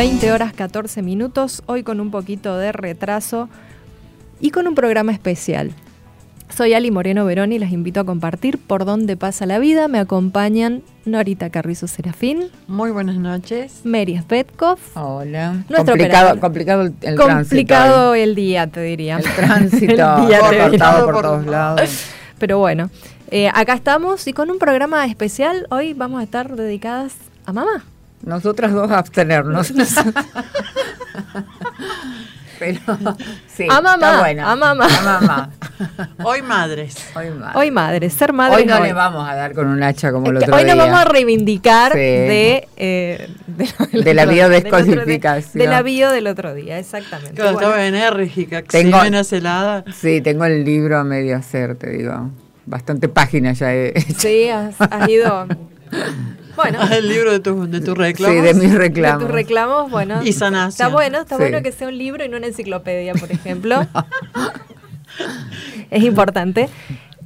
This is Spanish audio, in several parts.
20 horas 14 minutos, hoy con un poquito de retraso y con un programa especial. Soy Ali Moreno Verón y les invito a compartir por dónde pasa la vida. Me acompañan Norita Carrizo Serafín. Muy buenas noches. Mary Svetkov. Hola. complicado, complicado el, tránsito. Complicado el día, te diría. El tránsito. el día cortado por, todos lados. Pero bueno, eh, acá estamos y con un programa especial. Hoy vamos a estar dedicadas a mamá. Nosotras dos abstenernos. Pero sí, a mamá, a mamá. A mamá. Hoy madres. Hoy madres. Hoy madres, ser madres. Hoy no le vamos a dar con un hacha como el otro hoy día. Hoy nos vamos a reivindicar de, eh, de, de, la biodescodificación. De, la bio del otro día, exactamente. Claro, bueno. estaba enérgica, tengo, helada. Sí, tengo el libro a medio hacer, te digo. Bastante páginas ya he Sí, has, has ido Bueno. el libro de, tu, de tus reclamos. Sí, de mis reclamos. De tus reclamos, bueno. Y sanación. Está bueno, está bueno que sea un libro y no una enciclopedia, por ejemplo. es importante.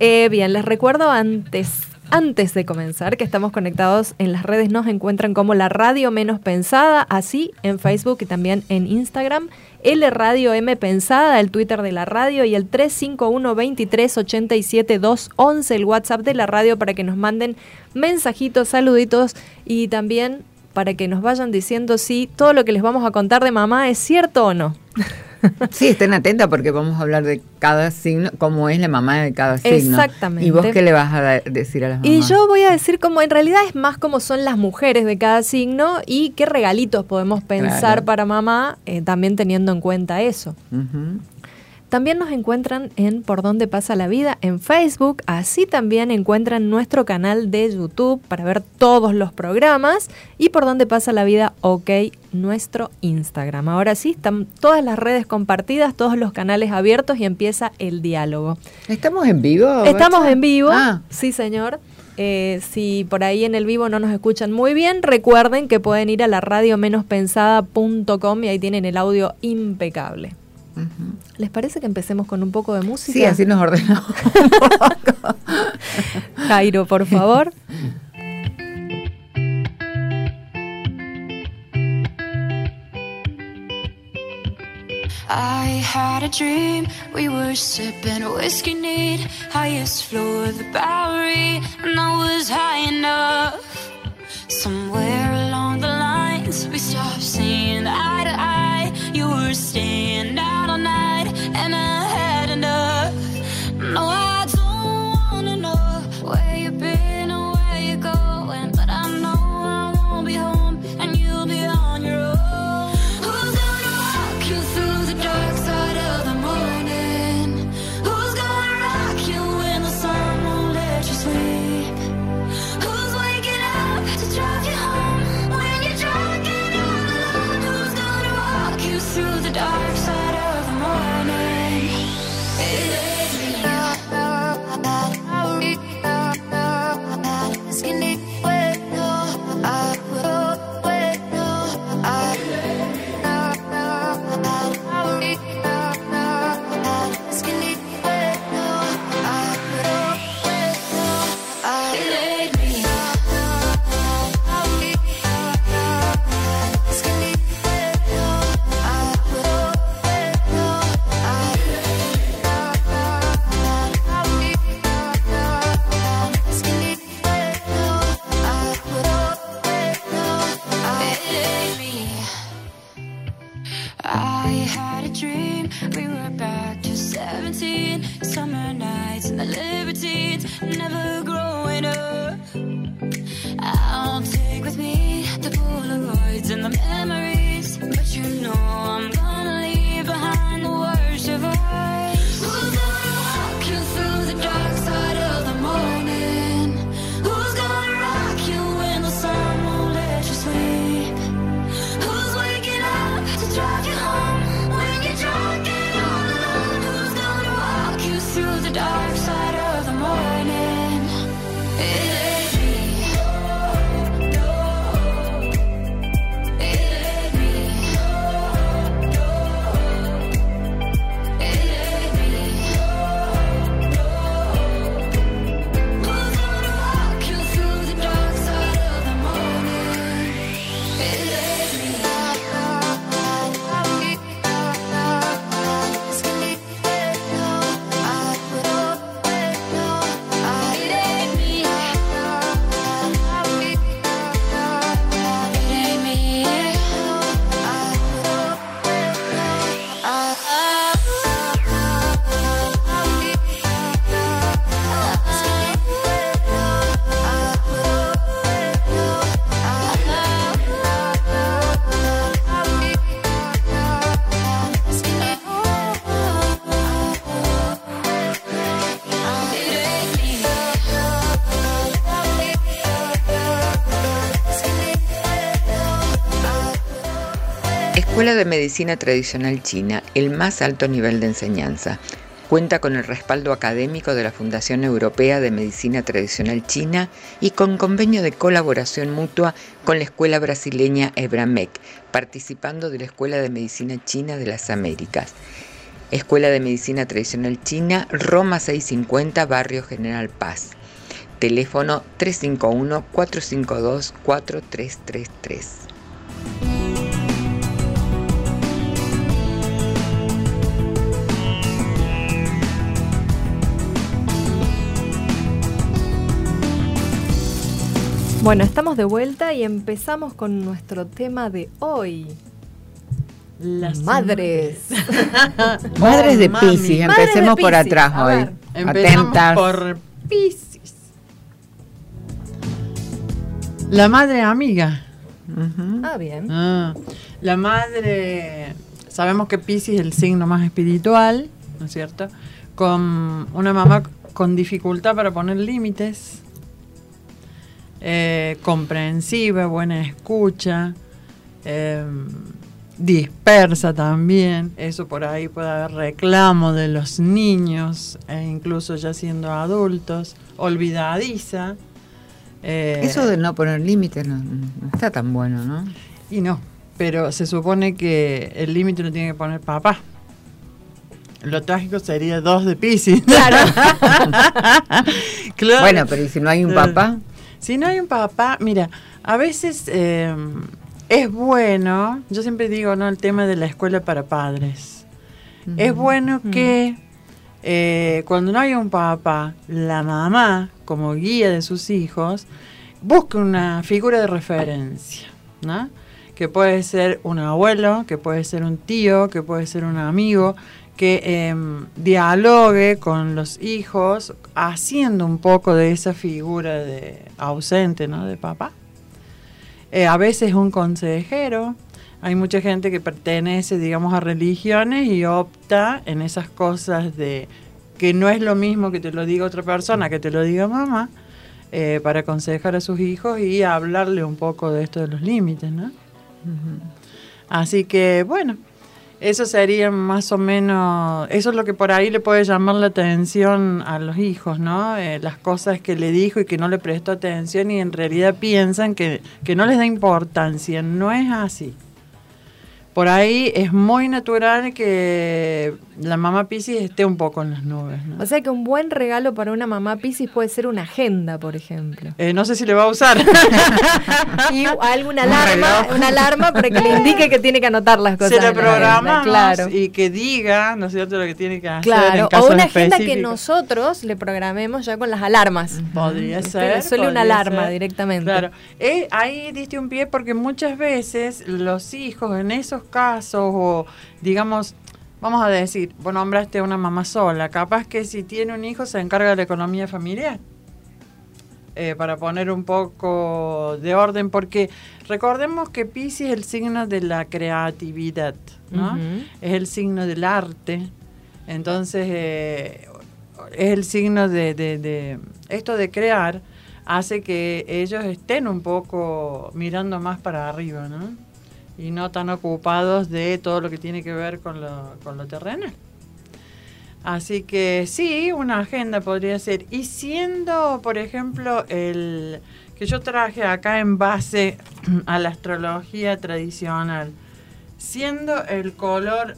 Eh, bien, les recuerdo antes antes de comenzar, que estamos conectados en las redes, nos encuentran como la radio menos pensada, así en Facebook y también en Instagram. L Radio M Pensada, el Twitter de la radio y el 351 23 87 211, el WhatsApp de la radio para que nos manden mensajitos, saluditos y también para que nos vayan diciendo si todo lo que les vamos a contar de mamá es cierto o no. Sí, estén atentas porque vamos a hablar de cada signo, cómo es la mamá de cada signo. Exactamente. ¿Y vos qué le vas a decir a las mamás? Y yo voy a decir como en realidad es más cómo son las mujeres de cada signo y qué regalitos podemos pensar para mamá, eh, también teniendo en cuenta eso. También nos encuentran en Por dónde pasa la vida en Facebook, así también encuentran nuestro canal de YouTube para ver todos los programas y Por dónde pasa la vida OK nuestro Instagram. Ahora sí, están todas las redes compartidas, todos los canales abiertos y empieza el diálogo. ¿Estamos en vivo? Estamos en vivo, ah. sí señor. Eh, si por ahí en el vivo no nos escuchan muy bien, recuerden que pueden ir a la radiomeноspensada.com y ahí tienen el audio impecable. ¿Les parece que empecemos con un poco de música? Sí, así nos ordenamos. Jairo, por favor. I had a dream, we were sipping whiskey neat, highest floor of the Bowery, and I was high enough. Somewhere along the lines, we stopped seeing eye to eye. You were staying De Medicina Tradicional China, el más alto nivel de enseñanza. Cuenta con el respaldo académico de la Fundación Europea de Medicina Tradicional China y con convenio de colaboración mutua con la Escuela Brasileña Ebramec, participando de la Escuela de Medicina China de las Américas. Escuela de Medicina Tradicional China, Roma 650, Barrio General Paz. Teléfono 351-452-4333. Bueno, estamos de vuelta y empezamos con nuestro tema de hoy. Las madres. madres de Pisces. Empecemos por atrás hoy. Empezamos por Pisces. La madre amiga. Ah, bien. Ah, la madre, sabemos que Pisces es el signo más espiritual, ¿no es cierto? Con una mamá con dificultad para poner límites, eh, comprensiva, buena escucha, em, dispersa también, eso por ahí puede haber reclamo de los niños, e incluso ya siendo adultos, olvidadiza. Eh, eso de no poner límites no, está tan bueno, ¿no? Y no, pero se supone que el límite lo tiene que poner papá. Lo trágico sería dos de Pisces. Claro. claro. Bueno, pero ¿y si no hay un eh, papá? Si no hay un papá, mira, a veces eh, es bueno, yo siempre digo, ¿no? El tema de la escuela para padres. Es bueno que eh, cuando no hay un papá, la mamá, como guía de sus hijos, busque una figura de referencia, ¿no? Que puede ser un abuelo, que puede ser un tío, que puede ser un amigo, que em, dialogue con los hijos haciendo un poco de esa figura de ausente, ¿no? De papá. Eh, a veces un consejero. Hay mucha gente que pertenece, digamos, a religiones y opta en esas cosas de que no es lo mismo que te lo diga otra persona, que te lo diga mamá, eh, para aconsejar a sus hijos y hablarle un poco de esto de los límites, ¿no? Así que, bueno, eso sería más o menos, eso es lo que por ahí le puede llamar la atención a los hijos, ¿no? Eh, las cosas que le dijo y que no le prestó atención y en realidad piensan que, que no les da importancia. No es así por ahí es muy natural que la mamá Pisces esté un poco en las nubes. O sea que un buen regalo para una mamá Pisces puede ser una agenda, por ejemplo. Eh, no sé si le va a usar. y alguna alarma, una alarma para que le indique que tiene que anotar las cosas. Se la programa claro. y que diga, ¿no es cierto?, lo que tiene que hacer. Claro, o una agenda que nosotros le programemos ya con las alarmas. Podría ser. Solo una alarma directamente. Claro. Eh, ahí diste un pie porque muchas veces los hijos en esos casos o digamos, vamos a decir, vos nombraste a una mamá sola, capaz que si tiene un hijo se encarga de la economía familiar. Eh, para poner un poco de orden, porque recordemos que Pisces es el signo de la creatividad, ¿no? Es el signo del arte, entonces eh, es el signo de, de, esto de crear hace que ellos estén un poco mirando más para arriba, ¿no? Y no tan ocupados de todo lo que tiene que ver con lo, con lo terrenal. Así que sí, una agenda podría ser. Y siendo, por ejemplo, el que yo traje acá en base a la astrología tradicional, siendo el color,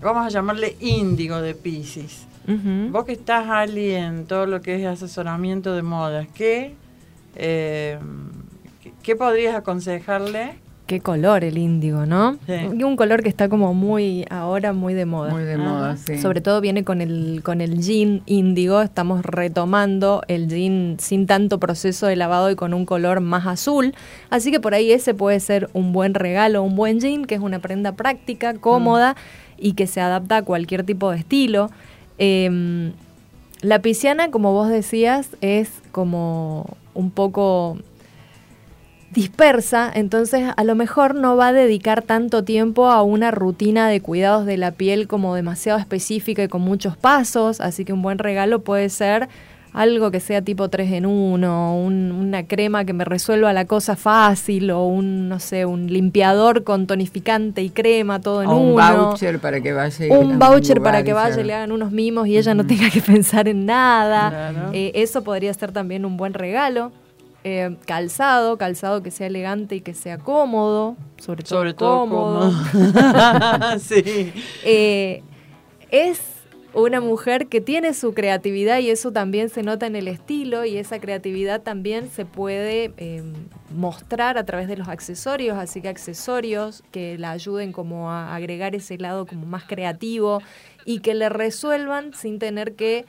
vamos a llamarle índigo de Pisces. Vos que estás, Ali, en todo lo que es asesoramiento de modas, ¿qué, eh, ¿qué podrías aconsejarle? Qué color el índigo, ¿no? Y un color que está como muy ahora muy de moda. Muy de moda, sí. Sobre todo viene con el con el jean índigo, estamos retomando el jean sin tanto proceso de lavado y con un color más azul, así que por ahí ese puede ser un buen regalo, un buen jean que es una prenda práctica, cómoda y que se adapta a cualquier tipo de estilo. Em, la pisciana, como vos decías, es como un poco dispersa, entonces a lo mejor no va a dedicar tanto tiempo a una rutina de cuidados de la piel como demasiado específica y con muchos pasos, así que un buen regalo puede ser algo que sea tipo 3 en 1, una crema que me resuelva la cosa fácil o un, no sé, un limpiador con tonificante y crema, todo en o un voucher para que vaya. Un voucher para que vaya, le hagan unos mimos y ella no tenga que pensar en nada. Eh, eso podría ser también un buen regalo. Eh, calzado, calzado que sea elegante y que sea cómodo, sobre todo, sobre todo cómodo. sí. Eh, es una mujer que tiene su creatividad y eso también se nota en el estilo y esa creatividad también se puede em, mostrar a través de los accesorios, así que accesorios que la ayuden como a agregar ese lado como más creativo y que le resuelvan sin tener que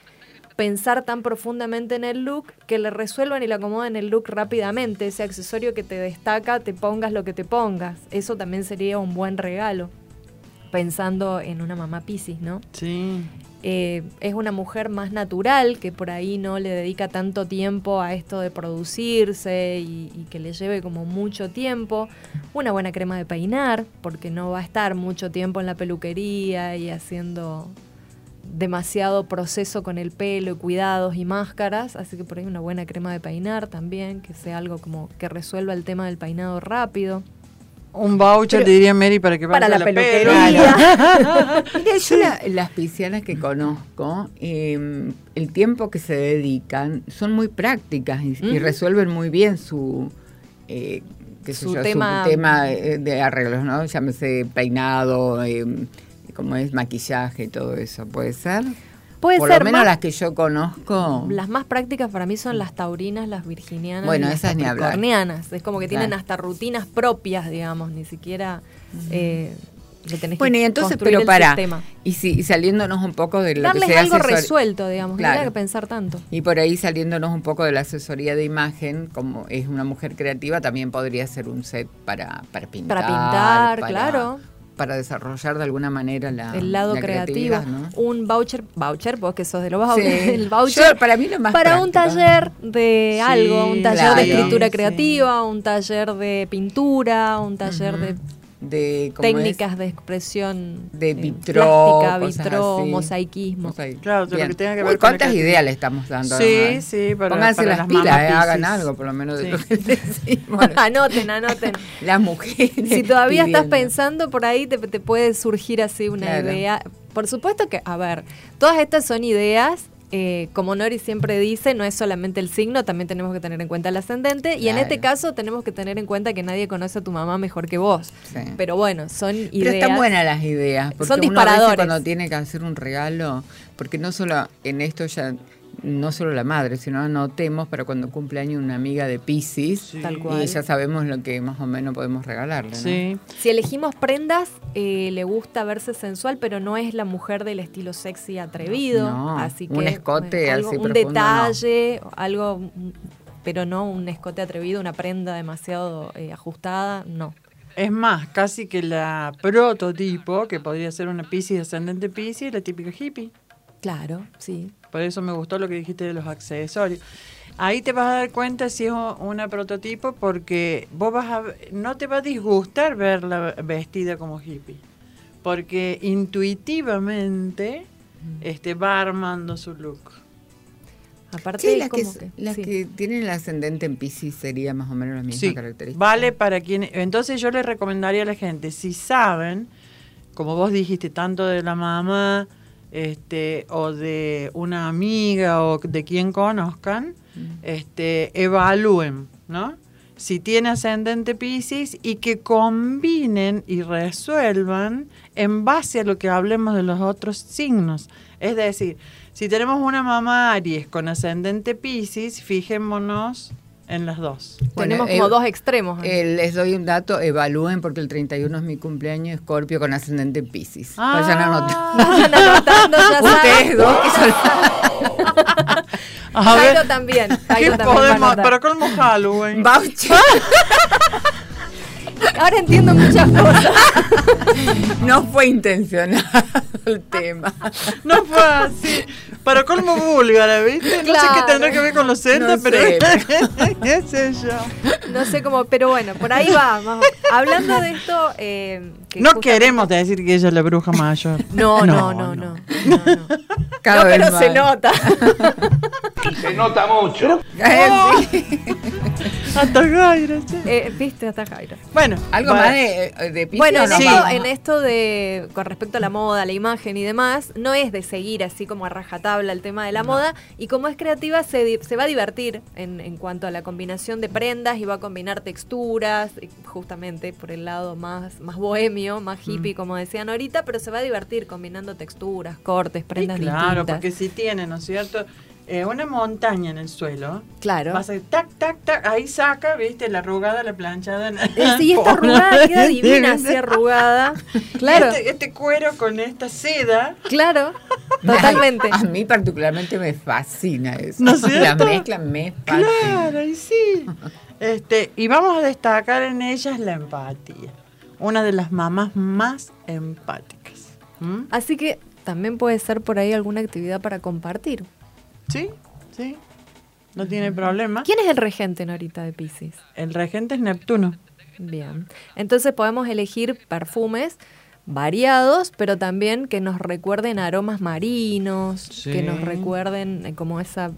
pensar tan profundamente en el look que le resuelvan y le acomoden el look rápidamente, ese accesorio que te destaca, te pongas lo que te pongas, eso también sería un buen regalo pensando en una mamá Piscis, ¿no? Sí. Eh, es una mujer más natural, que por ahí no le dedica tanto tiempo a esto de producirse y, que le lleve como mucho tiempo. Una buena crema de peinar, porque no va a estar mucho tiempo en la peluquería y haciendo demasiado proceso con el pelo y cuidados y máscaras, así que por ahí una buena crema de peinar también, que sea algo como que resuelva el tema del peinado rápido. Un voucher, te diría Mary, para que vaya para la, peluquería. yo las piscianas que conozco, em, el tiempo que se dedican, son muy prácticas y, resuelven muy bien su, eh, su, tema, de arreglos, ¿no? Llámese peinado, em, como es maquillaje y todo eso, ¿puede ser? Puede Por ser lo menos las que yo conozco. Las más prácticas para mí son las taurinas, las virginianas bueno, y esas las Es como que tienen hasta rutinas propias, digamos, ni siquiera eh, le tenés bueno, y entonces, pero para, y, si, saliéndonos un poco de lo que sea algo resuelto, digamos, no hay que pensar tanto. Y por ahí saliéndonos un poco de la asesoría de imagen, como es una mujer creativa, también podría ser un set para, para pintar. Para pintar, claro para desarrollar de alguna manera la, el lado creativo. Un voucher, voucher, vos que sos de los el voucher. para mí lo más Para un taller de algo, un taller de escritura creativa, un taller de pintura, un taller de de técnicas de expresión de eh, vitro, plástica, vitro, mosaicismo. Claro, lo que tenga que ver ¿Cuántas ideas le estamos dando? Sí, sí, para, Pónganse las, pilas, eh, hagan algo, por lo menos de lo que decimos. anoten, anoten. Las mujeres. Si todavía estás pensando por ahí, te, puede surgir así una idea. Por supuesto que, a ver, todas estas son ideas eh, como Nori siempre dice, no es solamente el signo, también tenemos que tener en cuenta el ascendente. Y en este caso tenemos que tener en cuenta que nadie conoce a tu mamá mejor que vos. Pero bueno, son ideas. Pero están buenas las ideas. Porque son disparadores. cuando tiene que hacer un regalo, porque no solo en esto ya no solo la madre, sino anotemos para cuando cumple año una amiga de Pisces y ya sabemos lo que más o menos podemos regalarle. Si elegimos prendas, eh, le gusta verse sensual, pero no es la mujer del estilo sexy atrevido. así que, un escote algo, Un detalle, algo, pero no un escote atrevido, una prenda demasiado eh, ajustada, no. Es más, casi que la prototipo, que podría ser una Pisces ascendente Pisces, la típica hippie. Claro, sí. Por eso me gustó lo que dijiste de los accesorios. Ahí te vas a dar cuenta si es una prototipo porque vos vas a, no te va a disgustar verla vestida como hippie. Porque intuitivamente este, va armando su look. Aparte, las, que, las que tienen el ascendente en Pisces sería más o menos la misma sí, característica. Vale para quien. Entonces yo les recomendaría a la gente, si saben, como vos dijiste, tanto de la mamá, este, o de una amiga o de quien conozcan, este, evalúen, ¿no? Si tiene ascendente Pisces y que combinen y resuelvan en base a lo que hablemos de los otros signos. Es decir, si tenemos una mamá Aries con ascendente Pisces, fijémonos en las dos. Tenemos como dos extremos. Eh, les doy un dato, evalúen porque el 31 es mi cumpleaños, Escorpio con ascendente Pisces. Ah, Vayan anotando. anotando ya Ustedes dos. Jairo también. Jairo ¿Qué podemos? Para colmo Halloween. Voucher. Ahora entiendo muchas cosas. No fue intencionado el tema. No fue así. Para colmo búlgara, ¿viste? No sé Claro. qué tendrá que ver con los celtas, No pero sé. qué sé yo. No sé cómo, pero bueno, por ahí va. o- Hablando de esto. eh, que No justamente- queremos decir que ella es la bruja mayor. No, no, no, no. no, no. Cada No, vez pero más. se nota. Se nota mucho. Eh. Hasta che. Eh, Viste hasta Jairo. Bueno, ¿Algo va- más de, de Piscis Bueno, en, no sí. esto, vamos? en esto de con respecto a la moda, la imagen y demás, no es de seguir así como a rajatabla el tema de la moda y como es creativa se, se va a divertir en, en cuanto a la combinación de prendas y va a combinar texturas, justamente por el lado más, más bohemio, más Mm. hippie, como decían ahorita, pero se va a divertir combinando texturas, cortes, Sí, prendas claro, distintas. porque si tiene, ¿no es cierto? Eh, una montaña en el suelo. Claro. Vas a ir tac, tac, tac, ahí saca, viste, la arrugada, la planchada. Sí, esta arrugada queda divina así arrugada. Claro, Este, este cuero con esta seda. claro, totalmente. A mí particularmente me fascina eso. ¿No es La mezcla me fascina. Claro, y sí. Este, y vamos a destacar en ellas la empatía. Una de las mamás más empáticas. ¿Mm? Así que también puede ser por ahí alguna actividad para compartir. Sí, sí. No tiene problema. ¿Quién es el regente Norita de Pisces? El regente es Neptuno. Bien. Entonces podemos elegir perfumes variados, pero también que nos recuerden aromas marinos, Sí. que nos recuerden eh, como esa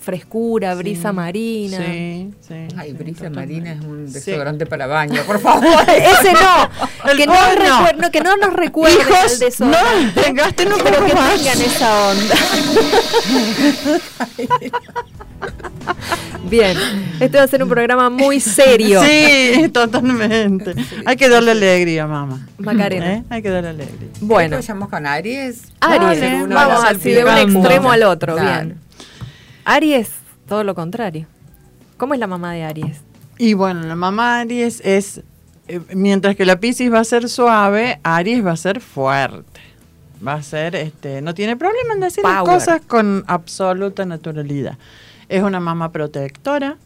frescura, brisa Sí, marina. Sí, sí. Ay, sí, brisa totalmente. marina es un Sí. desodorante para baño, por favor. Ese no, El que no, recuer- no, que no nos recuerden Hijos, el desodorante, no, gasten un pero poco que más. tengan esa onda. Bien, este va a ser un programa muy serio. Sí, totalmente. Hay que darle alegría, mamá. Macarena. ¿Eh? Hay que darle alegría. Bueno, Empezamos con Aries. Aries, vamos así de un extremo al otro, Claro. bien. Aries, todo lo contrario. ¿Cómo es la mamá de Aries? Y bueno, la mamá Aries es, eh, mientras que la Piscis va a ser suave, Aries va a ser fuerte. Va a ser, este, no tiene problema en decir las cosas con absoluta naturalidad. Es una mamá protectora,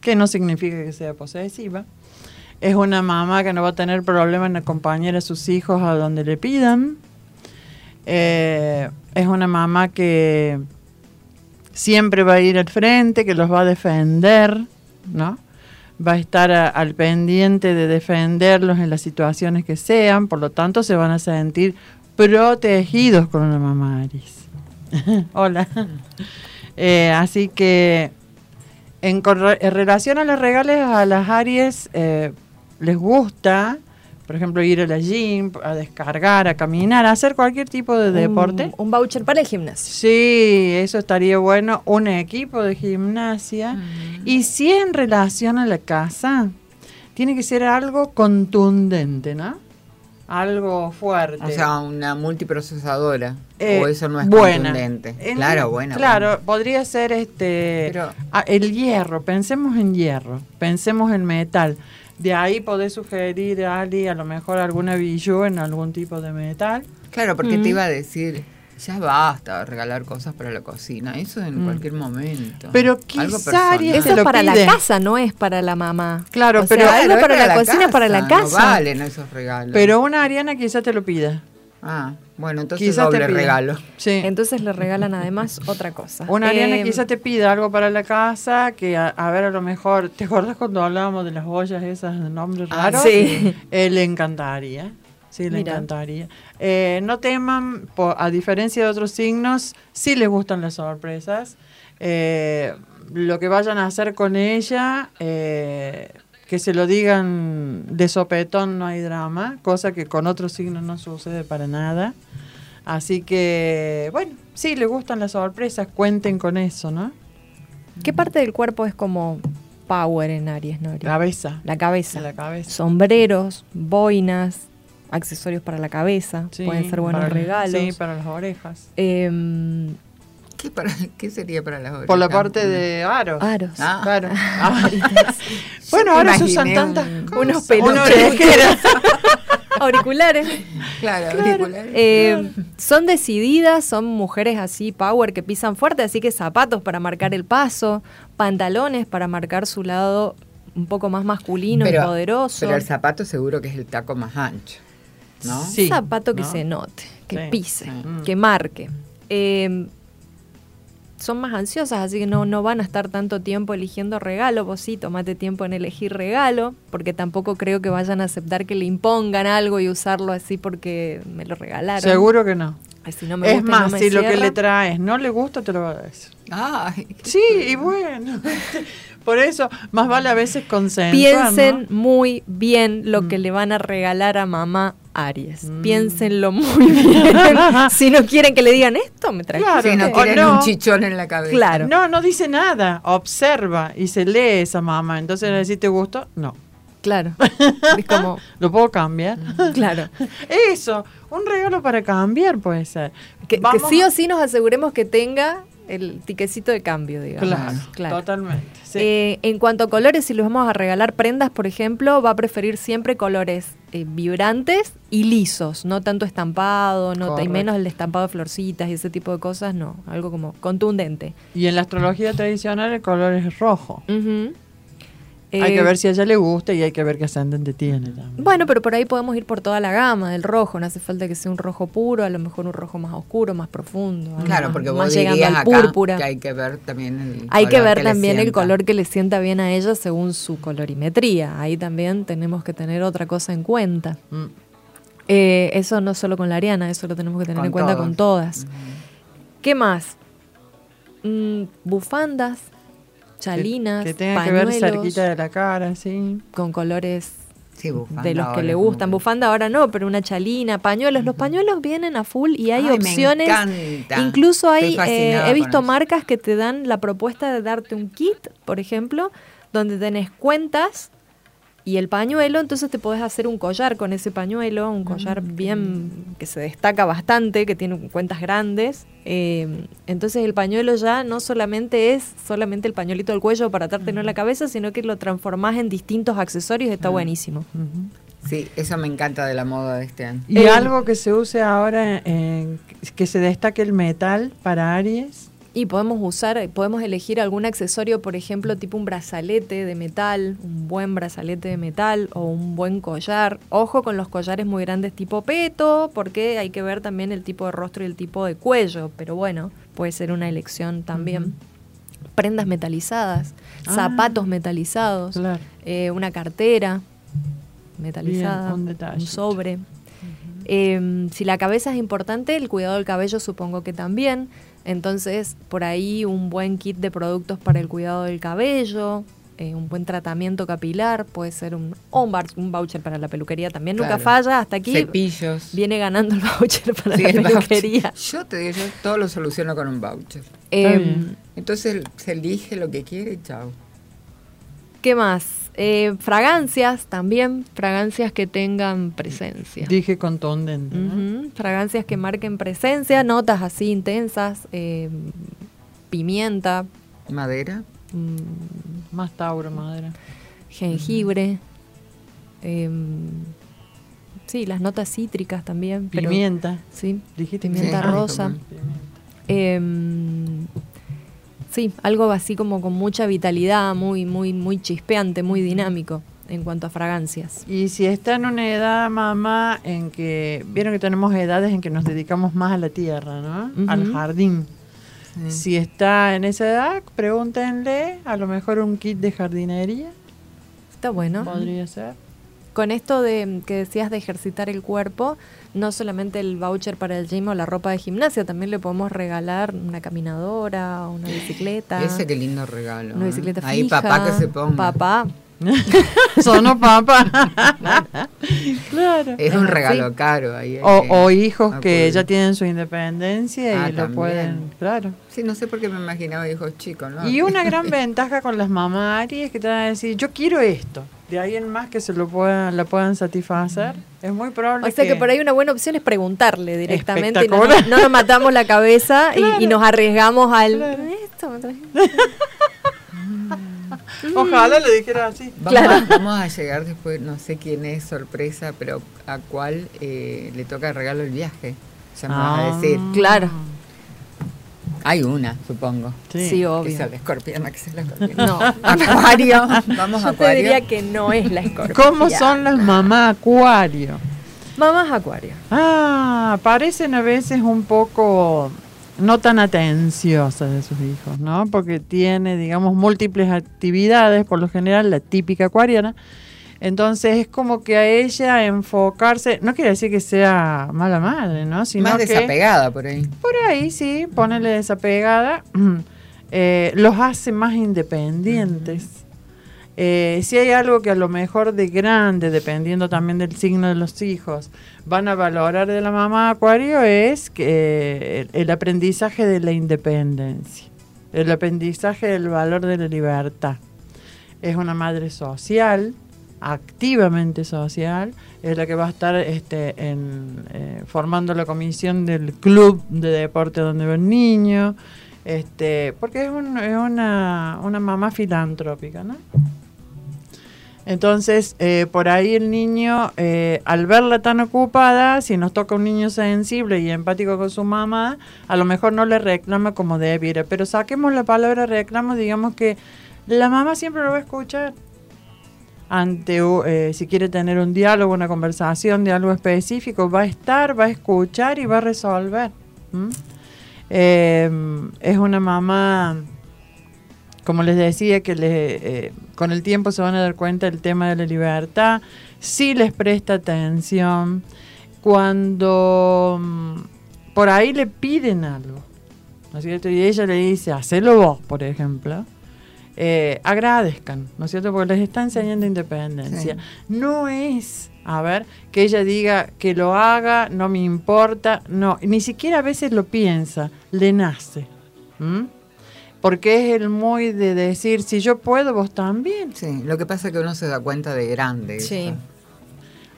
que no significa que sea posesiva. Es una mamá que no va a tener problema en acompañar a sus hijos a donde le pidan. Eh, es una mamá que siempre va a ir al frente, que los va a defender, ¿no? Va a estar al pendiente de defenderlos en las situaciones que sean, por lo tanto se van a sentir protegidos con una mamá Aries. Hola. Eh, así que en, relación a los regalos a las Aries eh, les gusta, por ejemplo, ir a la gym, a descargar, a caminar, a hacer cualquier tipo de deporte. Un, un voucher para el gimnasio. Sí, eso estaría bueno. Un equipo de gimnasia. Mm. Y si en relación a la casa, tiene que ser algo contundente, ¿no? Algo fuerte. O sea, una multiprocesadora. Eh, o eso no es buena. contundente. En- claro, bueno. Claro, podría ser este Pero- ah, el hierro. Pensemos en hierro. Pensemos en metal. De ahí podés sugerir, Ali, a lo mejor alguna bijou en algún tipo de metal. Claro, porque Mm. te iba a decir, ya basta regalar cosas para la cocina. Eso en Mm. cualquier momento. Pero Algo quizá personal. Aries Eso es para pide. la casa, no es para la mamá. Claro, O sea, pero- algo para la, cocina es para la No casa. valen esos regalos. Pero una Ariana quizá te lo pida. Ah, bueno, entonces Quizás doble regalo. Sí. Entonces le regalan además otra cosa. Una Ariana Eh, quizá te pida algo para la casa, que a, a ver, a lo mejor, ¿te acuerdas cuando hablábamos de las ollas esas de nombres Ah, raros? sí. Eh, le encantaría. Sí, le Mira. encantaría. Eh, no teman, a diferencia de otros signos, sí les gustan las sorpresas. Eh, lo que vayan a hacer con ella, eh, que se lo digan de sopetón, no hay drama, cosa que con otros signos no sucede para nada. Así que, bueno, sí, les gustan las sorpresas, cuenten con eso, ¿no? ¿Qué parte del cuerpo es como power en Aries, Nori? Cabeza. La cabeza. La cabeza. Sombreros, boinas, accesorios para la cabeza. Sí, Pueden ser buenos para- regalos. Sí, para las orejas. Em, ¿Qué, para, ¿Qué sería para las orejas? Por la parte de aros. aros. Ah. Claro. Ah. bueno, ahora se usan tantas un- cosas. unos peluches. Auriculares. Claro, auriculares. Eh, son decididas, son mujeres así, power, que pisan fuerte, así que zapatos para marcar el paso, pantalones para marcar su lado un poco más masculino y poderoso. Pero el zapato seguro que es el taco más ancho, ¿no? Sí. Un zapato que ¿no? se note, que Sí, pise, sí. Que marque. Eh, son más ansiosas, así que no, no van a estar tanto tiempo eligiendo regalo. Vos sí, tomate tiempo en elegir regalo, porque tampoco creo que vayan a aceptar que le impongan algo y usarlo así porque me lo regalaron. Seguro que no. Si no me es gusta y no más, me si lo que le traes no le gusta, te lo va a decir. Ay, Sí, y bueno. Por eso, más vale a veces consensuar, Piensen ¿no? muy bien lo Mm. que le van a regalar a mamá Aries. Piénsenlo muy bien. si no quieren que le digan esto, me traes. Claro. si no no. un chichón en la cabeza. Claro. No, no dice nada, observa y se lee esa mamá. Entonces le decís, ¿te gustó? No. Claro. Es como, ¿Lo puedo cambiar? claro. Eso, un regalo para cambiar puede ser. Que, sí a- o sí nos aseguremos que tenga el tiquecito de cambio, digamos. Claro, Claro. totalmente. sí. Eh, en cuanto a colores, si les vamos a regalar prendas, por ejemplo, va a preferir siempre colores eh, vibrantes y lisos, no tanto estampado, no y menos el estampado de florcitas y ese tipo de cosas, no, algo como contundente. Y en la astrología tradicional el color es rojo. Eh, que ver si a ella le gusta y hay que ver qué ascendente tiene también. Bueno, pero por ahí podemos ir por toda la gama del rojo, no hace falta que sea un rojo puro, a lo mejor un rojo más oscuro, más profundo. Claro, más- porque más vos llegando dirías al acá púrpura. que hay que ver también el Hay que color ver le también el color que le sienta bien a ella según su colorimetría. Ahí también tenemos que tener otra cosa en cuenta. Mm. Eh, eso no solo con la Ariana, eso lo tenemos que tener Con en cuenta con todas. ¿Qué más? Mm, bufandas, chalinas, Que, que tenga que ver pañuelos cerquita de la cara, sí. con colores Sí, bufanda de los que ahora le gustan. Bufanda ahora no, pero una chalina, pañuelos. Los pañuelos vienen a full y hay Ay, me opciones. encanta. Incluso hay, eh, he visto eso. marcas que te dan la propuesta de darte un kit, por ejemplo, donde tenés cuentas y el pañuelo, entonces te podés hacer un collar con ese pañuelo, un collar bien que se destaca bastante, que tiene cuentas grandes. Eh, entonces el pañuelo ya no solamente es solamente el pañuelito del cuello para atártelo en la cabeza, sino que lo transformás en distintos accesorios, está buenísimo. Sí, eso me encanta de la moda de este año. Y Eh, algo que se use ahora, en, que se destaque el metal para Aries. Y podemos usar, podemos elegir algún accesorio, por ejemplo, tipo un brazalete de metal, un buen brazalete de metal o un buen collar. Ojo con los collares muy grandes tipo peto, porque hay que ver también el tipo de rostro y el tipo de cuello, pero bueno, puede ser una elección también. Prendas metalizadas, Ah. zapatos metalizados, Claro. eh, una cartera metalizada, Bien, un sobre. Eh, si la cabeza es importante, el cuidado del cabello supongo que también. Entonces, por ahí un buen kit de productos para el cuidado del cabello, eh, un buen tratamiento capilar, puede ser un, un, bar- un voucher para la peluquería también. Nunca Claro. falla, hasta aquí Cepillos. viene ganando el voucher para Sí, la peluquería. Yo te digo, yo todo lo soluciono con un voucher. Eh. Entonces se elige lo que quiere y chao. ¿Qué más? Eh, fragancias también, fragancias que tengan presencia. Dije contundente. ¿no? Fragancias que marquen presencia, notas así intensas, eh, pimienta, Madera. mm, Más Tauro, madera. jengibre, em, sí, las notas cítricas también. pero- Pimienta. sí, Dijiste pimienta Sí. rosa. Em, sí, algo así como con mucha vitalidad, muy, muy, muy chispeante, muy dinámico en cuanto a fragancias. Y si está en una edad, mamá, en que, vieron que tenemos edades en que nos dedicamos más a la tierra, ¿no? Al jardín. Sí. Si está en esa edad, pregúntenle, a lo mejor un kit de jardinería Está bueno. podría ser. Con esto de que decías de ejercitar el cuerpo, no solamente el voucher para el gym o la ropa de gimnasia, también le podemos regalar una caminadora, una bicicleta. Ese qué lindo regalo. Una ¿eh? bicicleta Ahí fija. papá que se ponga. Papá. Sonó papá. claro. Es un regalo caro ahí. hay O, que o hijos que acudir. ya tienen su independencia Ah, y lo también. pueden, claro. Sí, no sé por qué me imaginaba hijos chicos, ¿no? Y una gran ventaja con las es que te van a decir, yo quiero esto. De ahí en más que se lo puedan, la puedan satisfacer. Es muy probable O sea que por ahí una buena opción es preguntarle directamente y no, no nos matamos la cabeza y- nos arriesgamos al... Claro. Esto me trae- Ojalá le dijera así. Vamos, Claro. a, vamos a llegar después, no sé quién es, sorpresa, pero a cuál eh, le toca el regalo el viaje. Ya me vas a decir. Claro. Hay una, supongo. Sí. Obvio. es el escorpión, que es el escorpión. No. Acuario. Vamos a Yo te diría Acuario. que no es la escorpión. ¿Cómo son las mamás acuario? Mamás acuario. Ah, parecen a veces un poco no tan atenciosa de sus hijos, ¿no? Porque tiene, digamos, múltiples actividades, por lo general la típica acuariana. Entonces es como que a ella enfocarse, no quiere decir que sea mala madre, ¿no? Sino Más desapegada por ahí. Por ahí, sí, ponerle desapegada, eh, los hace más independientes. Eh, si hay algo que a lo mejor de grande, dependiendo también del signo de los hijos, van a valorar de la mamá Acuario es que el, aprendizaje de la independencia, el aprendizaje del valor de la libertad. Es una madre social, activamente social, es la que va a estar este, en, eh, formando la comisión del club de deporte donde va el niño, este, porque es, es una, una mamá filantrópica, ¿no? Entonces, eh, por ahí el niño, eh, al verla tan ocupada, si nos toca un niño sensible y empático con su mamá, a lo mejor no le reclama como debiera. Pero saquemos la palabra reclamo, digamos que la mamá siempre lo va a escuchar. Ante, eh, si quiere tener un diálogo, una conversación de algo específico, va a estar, va a escuchar y va a resolver. es una mamá como les decía, que le, eh, con el tiempo se van a dar cuenta del tema de la libertad, si les presta atención, cuando mm, por ahí le piden algo, ¿no es cierto? Y ella le dice, hacelo vos, por ejemplo. Eh, agradezcan, ¿no es cierto? Porque les está enseñando independencia. No es, a ver, que ella diga que lo haga, no me importa, no, ni siquiera a veces lo piensa, le nace porque es el muy de decir, si yo puedo, vos también. Sí, lo que pasa es que uno se da cuenta de grande. Sí.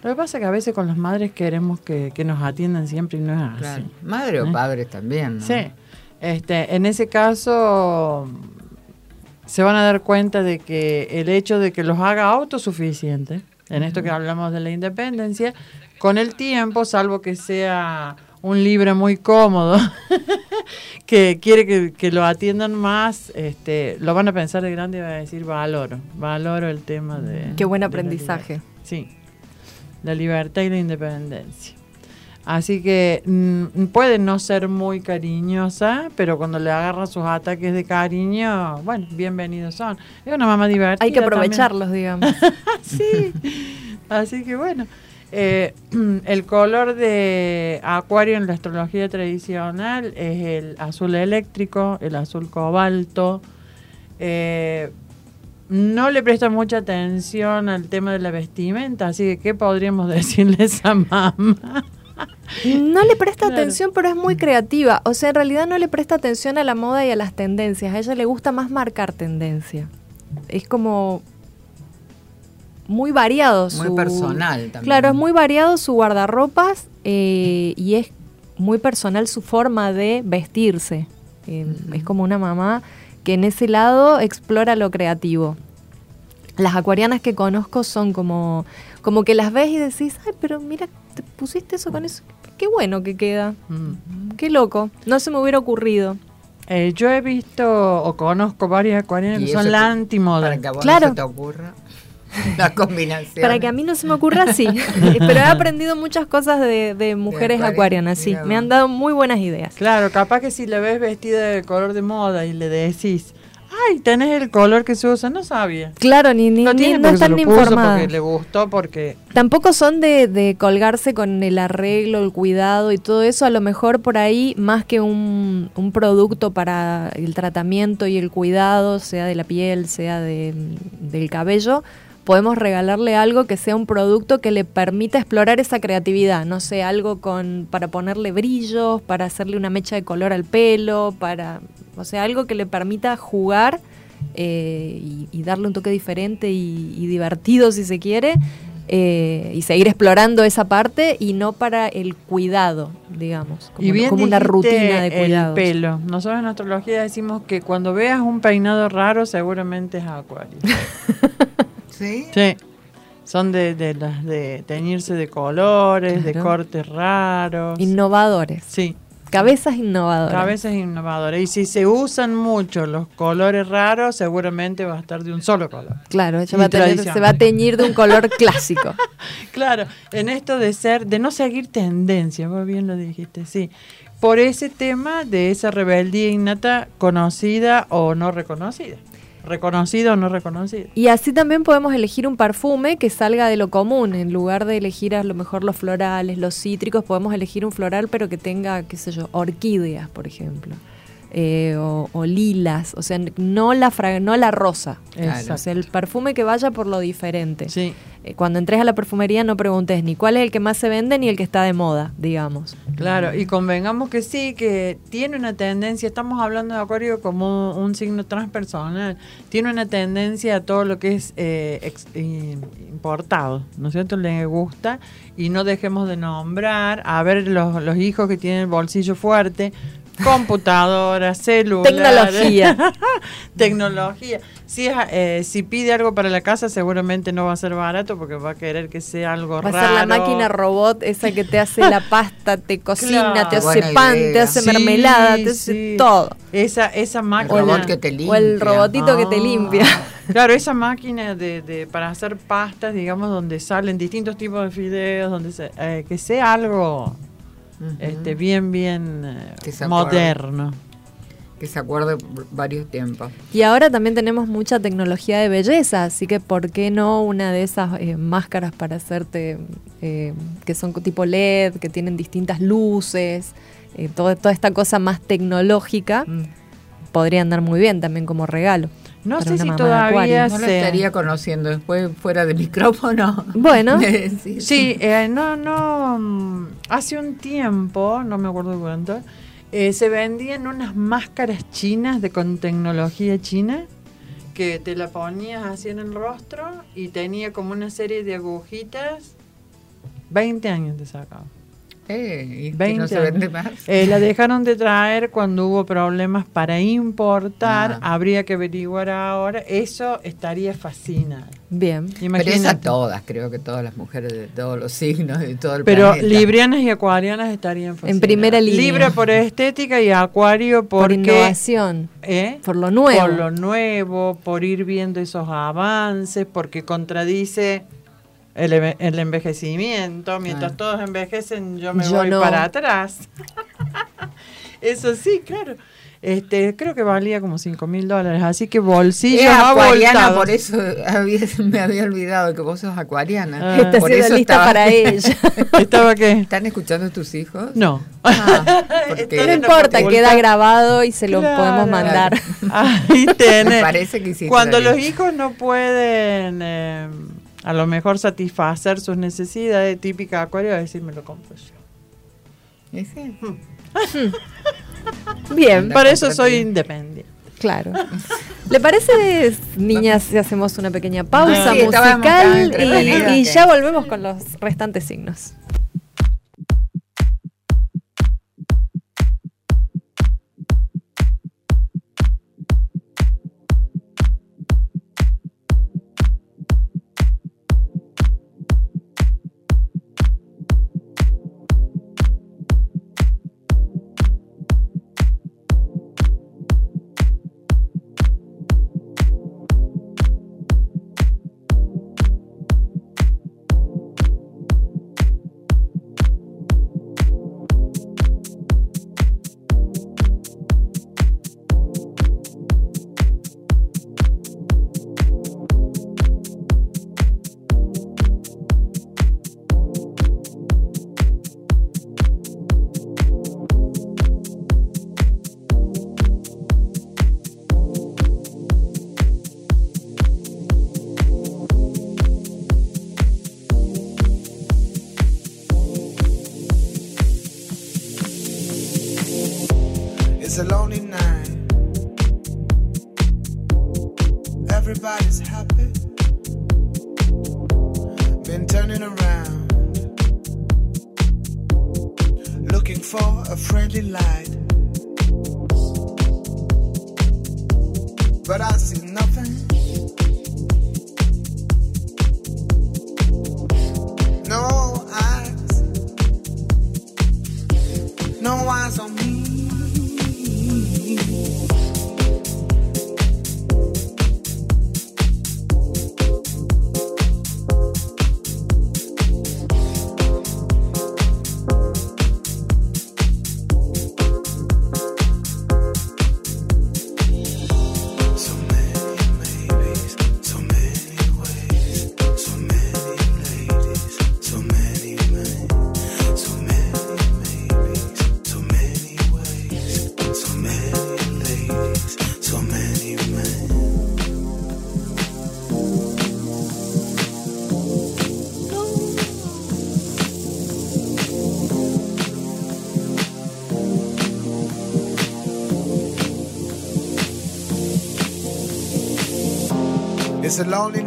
Lo que pasa es que a veces con las madres queremos que, nos atiendan siempre y no es así. Claro. Madre o ¿Eh? padres también, ¿no? Sí. Este, en ese caso se van a dar cuenta de que el hecho de que los haga autosuficientes, en esto que hablamos de la independencia, con el tiempo, salvo que sea un libro muy cómodo que quiere que, lo atiendan más, este, lo van a pensar de grande y van a decir valoro, valoro el tema de... Qué buen aprendizaje. sí, la libertad y la independencia. Así que mm, puede no ser muy cariñosa, pero cuando le agarran sus ataques de cariño, bueno, bienvenidos son. Es una mamá divertida. Hay que aprovecharlos, digamos. sí, así que bueno. Eh, el color de acuario en la astrología tradicional es el azul eléctrico, el azul cobalto. Eh, no le presta mucha atención al tema de la vestimenta, así que ¿qué podríamos decirle a esa mamá? No le presta atención, pero es muy creativa. O sea, en realidad no le presta atención a la moda y a las tendencias. A ella le gusta más marcar tendencia. Es como muy variado. Muy personal también. Claro, es muy variado su guardarropas eh, y es muy personal su forma de vestirse. Eh, es como una mamá que en ese lado explora lo creativo. Las acuarianas que conozco son como, como que las ves y decís, ay, pero mira, te pusiste eso con eso. Qué bueno que queda. Qué loco. No se me hubiera ocurrido. Eh, yo he visto o conozco varias acuarianas que son la antimoda. Para que a vos claro. te ocurra. La combinación. Para que a mí no se me ocurra así. Pero he aprendido muchas cosas de, mujeres acuarianas, sí. Me han dado muy buenas ideas. Claro, capaz que si la ves vestida de color de moda y le decís, ay, tenés el color que se usa, no sabía. Claro, ni, ni, no, están ni informadas. Porque le gustó, porque... Tampoco son de, colgarse con el arreglo, el cuidado y todo eso. A lo mejor por ahí, más que un, un producto para el tratamiento y el cuidado, sea de la piel, sea de, del cabello, podemos regalarle algo que sea un producto que le permita explorar esa creatividad, no sé, algo con para ponerle brillos, para hacerle una mecha de color al pelo, para, o sea, algo que le permita jugar eh, y, darle un toque diferente y, divertido si se quiere. Eh, y seguir explorando esa parte y no para el cuidado, digamos, como, y como una rutina de cuidado. El pelo. Nosotros en astrología decimos que cuando veas un peinado raro seguramente es acuario. ¿Sí? Son de, de las de teñirse de colores, de cortes raros. Innovadores. Sí. Cabezas innovadoras. Cabezas innovadoras. Y si se usan mucho los colores raros, seguramente va a estar de un solo color. Claro, ella va a tener- se va a teñir de un color clásico. Claro, en esto de ser, de no seguir tendencias, vos bien lo dijiste, sí. Por ese tema de esa rebeldía innata conocida o no reconocida. Reconocida o no reconocida. Y así también podemos elegir un perfume que salga de lo común. En lugar de elegir a lo mejor los florales, los cítricos, podemos elegir un floral pero que tenga, qué sé yo, orquídeas, por ejemplo. Eh, o, o lilas, o sea, no la, no la rosa. O sea, el perfume que vaya por lo diferente. Sí, Eh, cuando entres a la perfumería no preguntes ni cuál es el que más se vende ni el que está de moda, digamos. claro. Y convengamos que sí, que tiene una tendencia, estamos hablando de Acuario como un signo transpersonal, tiene una tendencia a todo lo que es eh, ex- eh, importado, ¿no es cierto? Le gusta y no dejemos de nombrar, a ver los, los hijos que tienen el bolsillo fuerte, computadoras, celulares. Tecnología. Tecnología. Si, es, eh, si pide algo para la casa, seguramente no va a ser barato porque va a querer que sea algo Va a raro. ser la máquina robot esa que te hace la pasta, te cocina, Claro. te hace Buena pan, idea. te hace Sí, mermelada, te hace sí. todo. Esa, esa El máquina. robot que te limpia. O el robotito que te Ah. limpia. Claro, esa máquina de, de- para hacer pastas, digamos, donde salen distintos tipos de fideos, donde se- eh, que sea algo Este, bien, bien eh, Que se acuerde. moderno. Que se acuerde por varios tiempos. Y ahora también tenemos mucha tecnología de belleza, así que ¿por qué no una de esas eh, máscaras para hacerte, eh, que son tipo LED, que tienen distintas luces, eh, todo- toda esta cosa más tecnológica, Mm. podría andar muy bien también como regalo. No sé si todavía. No lo se... estaría conociendo después fuera de micrófono. Bueno. sí. Sí, eh, no, no. mm, Hace un tiempo, no me acuerdo cuánto, eh, se vendían unas máscaras chinas de con tecnología china que te la ponías así en el rostro y tenía como una serie de agujitas. 20 años te sacaba. Eh, y que 20 no se años. vende más. Eh, la dejaron de traer cuando hubo problemas para importar. Ah. Habría que averiguar ahora. Eso estaría fascinante. Bien. Pero es a Imagínate. todas, creo que todas las mujeres de todos los signos y todo el Pero planeta. librianas y acuarianas estarían fascinadas. primera línea. Libra por estética y acuario Por porque... innovación, ¿eh? por lo nuevo. Por lo nuevo, por ir viendo esos avances, porque contradice el, eve- el envejecimiento. Mientras Ah. todos envejecen, yo me Yo voy no. para atrás. Eso sí, claro. Este, creo que valía como 5 mil dólares, así que bolsillos Es acuariana, por eso había- me había olvidado que vos sos acuariana. Ah. Esta Por eso lista estaba- para ella. ¿Estaba qué? ¿Están escuchando tus hijos? No. Ah, No importa, queda grabado y se lo Claro. podemos mandar. Ahí tenés. parece que hiciste Cuando los hijos no pueden eh, a lo mejor satisfacer sus necesidades, típica acuario, decir me lo compro yo. Ese. Bien, Para eso soy independiente. claro. ¿Le parece, niñas, si hacemos una pequeña pausa Sí, musical y, ya volvemos con los restantes signos? A lonely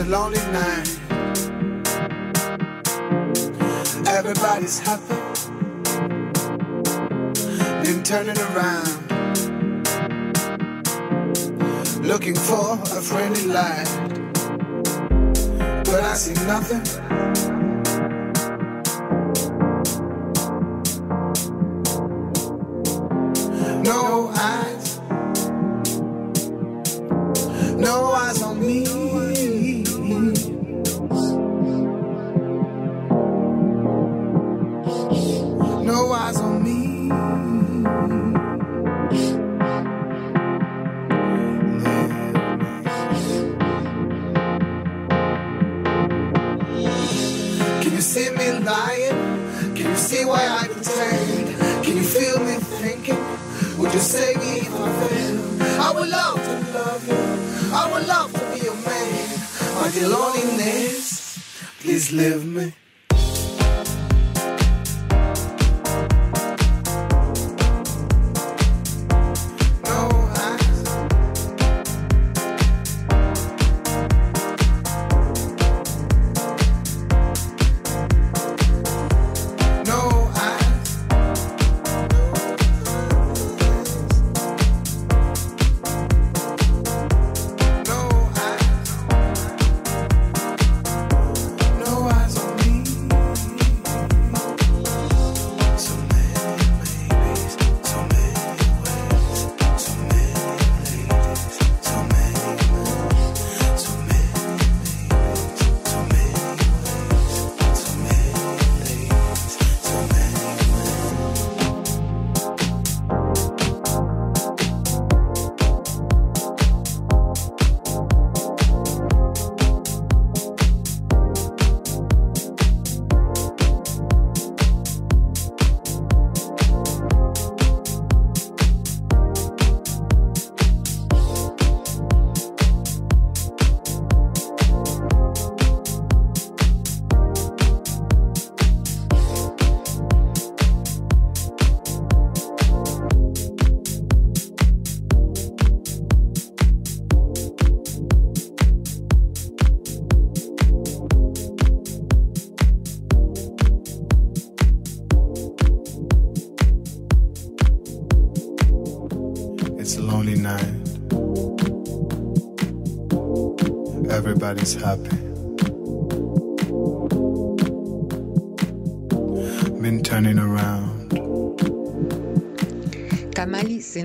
It's a lonely night. Everybody's happy. Been turning around looking for a friendly light. But I see nothing.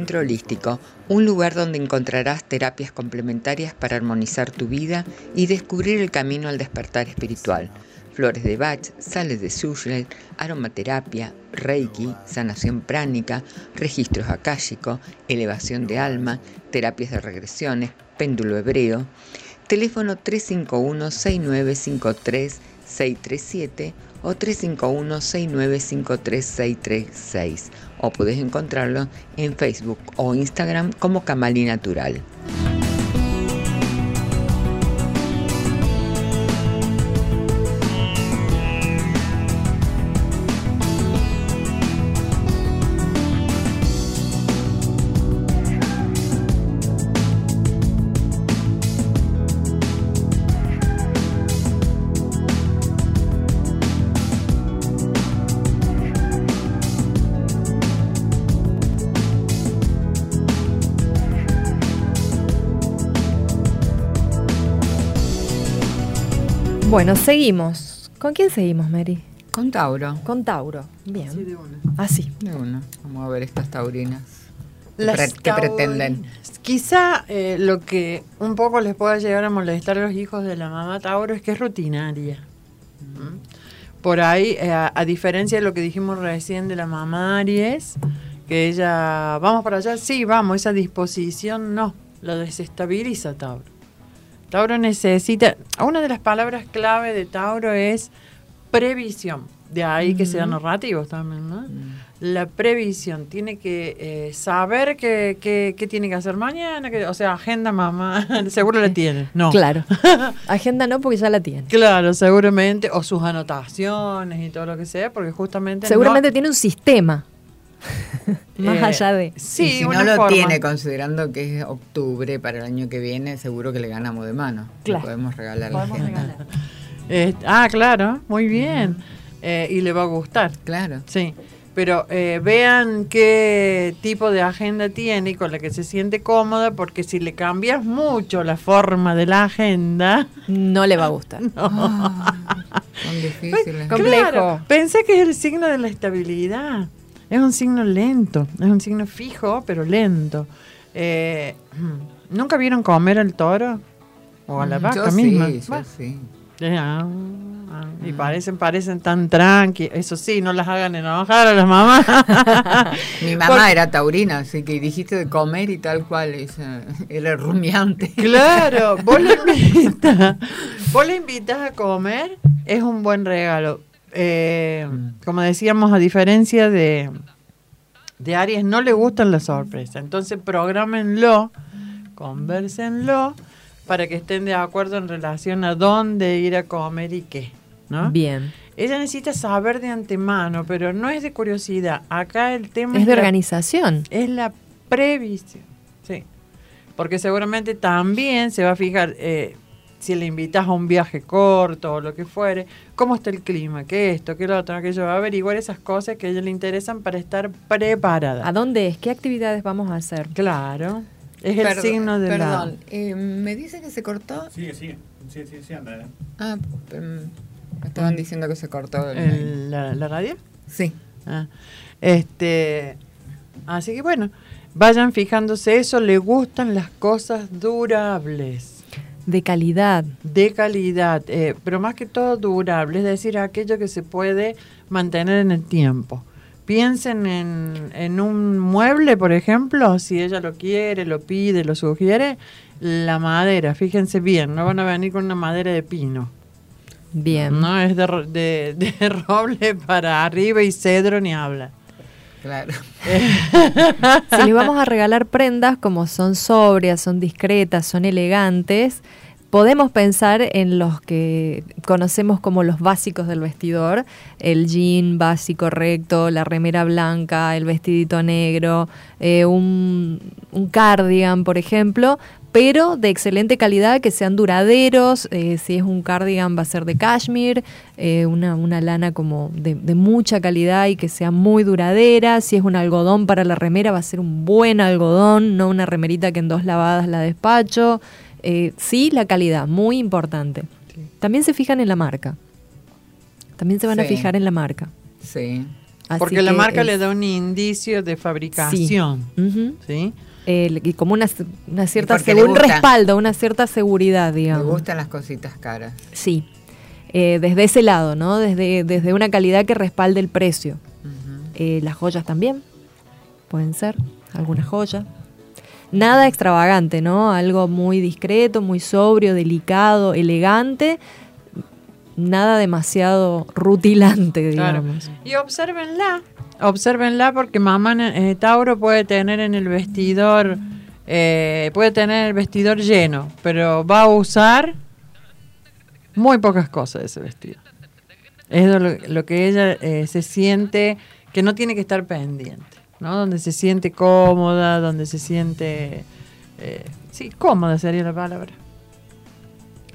Centro Holístico, un lugar donde encontrarás terapias complementarias para armonizar tu vida y descubrir el camino al despertar espiritual. Flores de Bach, sales de Sushel, aromaterapia, Reiki, sanación pránica, registros akáshicos, elevación de alma, terapias de regresiones, péndulo hebreo. Teléfono 351-6953-637 o 351-6953-636 o puedes encontrarlo en Facebook o Instagram como Kamali Natural. Bueno, seguimos. ¿Con quién seguimos, Mary? Con Tauro. Con Tauro. Bien. Sí, de una. Así. De una. Vamos a ver estas taurinas. ¿Qué, Las pre- qué pretenden? Quizá eh, lo que un poco les pueda llegar a molestar a los hijos de la mamá Tauro es que es rutinaria. Por ahí, eh, a, a diferencia de lo que dijimos recién de la mamá Aries, que ella, vamos para allá, sí, vamos, esa disposición no, lo desestabiliza Tauro. Tauro necesita, una de las palabras clave de Tauro es previsión, de ahí que sean narrativos también, ¿no? La previsión, tiene que eh, saber qué que, que tiene que hacer mañana, que, o sea, agenda mamá, seguro la tiene, no. Claro. Agenda no, porque ya la tiene. Claro, seguramente, o sus anotaciones y todo lo que sea, porque justamente... Seguramente no- tiene un sistema. Más eh, allá de. Sí, y si no lo forma. tiene, considerando que es octubre para el año que viene, seguro que le ganamos de mano. Le Claro. podemos regalar la Podemos agenda. regalar. Eh, ah, claro, muy bien. Eh, y le va a gustar. Claro. Sí, pero eh, vean qué tipo de agenda tiene y con la que se siente cómoda, porque si le cambias mucho la forma de la agenda, No le va a gustar. Son difíciles. Complejo. Claro, pensé que es el signo de la estabilidad. Es un signo lento, es un signo fijo, pero lento. Eh, ¿Nunca vieron comer al toro? O a la vaca Yo misma. sí, yo sí. eh, ah, ah, y parecen, parecen tan tranqui. Eso sí, no las hagan enojar a las mamás. Mi mamá era taurina, así que dijiste de comer y tal cual. ella era rumiante. Claro, vos invitas, vos le invitas a comer, es un buen regalo. Eh, como decíamos, a diferencia de, de Aries, no le gustan las sorpresas. Entonces, programenlo, conversenlo, para que estén de acuerdo en relación a dónde ir a comer y qué. ¿no? Bien. Ella necesita saber de antemano, pero no es de curiosidad. Acá el tema Es de la- organización. es la previsión. Sí. Porque seguramente también se va a fijar, eh, si le invitas a un viaje corto o lo que fuere, cómo está el clima, qué esto, qué lo otro, aquello, va a averiguar esas cosas que a ella le interesan para estar preparada. ¿A dónde es? ¿Qué actividades vamos a hacer? Claro. Es el signo de la... Perdón, eh, ¿me dice que se cortó? Sigue, sigue. Sí, sí, sí, anda. eh. Ah, em, me estaban diciendo que se cortó. el- el- la, la radio. Sí. Ah, este, así que bueno, vayan fijándose eso, le gustan las cosas durables. De calidad. de calidad, eh, pero más que todo durable, es decir, aquello que se puede mantener en el tiempo. Piensen en, en un mueble, por ejemplo, si ella lo quiere, lo pide, lo sugiere, la madera, fíjense bien, no van a venir con una madera de pino, Bien. no es de, de, de roble para arriba y cedro ni habla. Claro. Si les vamos a regalar prendas como son sobrias, son discretas, son elegantes, podemos pensar en los que conocemos como los básicos del vestidor, el jean básico recto, la remera blanca, el vestidito negro, eh, un, un cardigan, por ejemplo, pero de excelente calidad, que sean duraderos, eh, si es un cardigan va a ser de cashmere, eh, una, una lana como de, de mucha calidad y que sea muy duradera, si es un algodón para la remera va a ser un buen algodón, no una remerita que en dos lavadas la despacho, Eh, sí, la calidad, muy importante. También se fijan en la marca, también se van a fijar en la marca. Sí. Así Porque la marca es- le da un indicio de fabricación. ¿sí? El- y como una, una cierta un respaldo, una cierta seguridad, Me digamos. gustan las cositas caras. Sí, Eh, desde ese lado, ¿no? Desde, desde una calidad que respalde el precio. Eh, las joyas también, pueden ser, alguna joya. Nada extravagante, ¿no? Algo muy discreto, muy sobrio, delicado, elegante. Nada demasiado rutilante, Claro. digamos. Y obsérvenla, obsérvenla porque mamá eh, Tauro puede tener en el vestidor, eh, puede tener el vestidor lleno, pero va a usar muy pocas cosas de ese vestido. Es lo que ella eh, se siente que no tiene que estar pendiente, ¿no? Donde se siente cómoda, donde se siente, eh, sí, cómoda sería la palabra.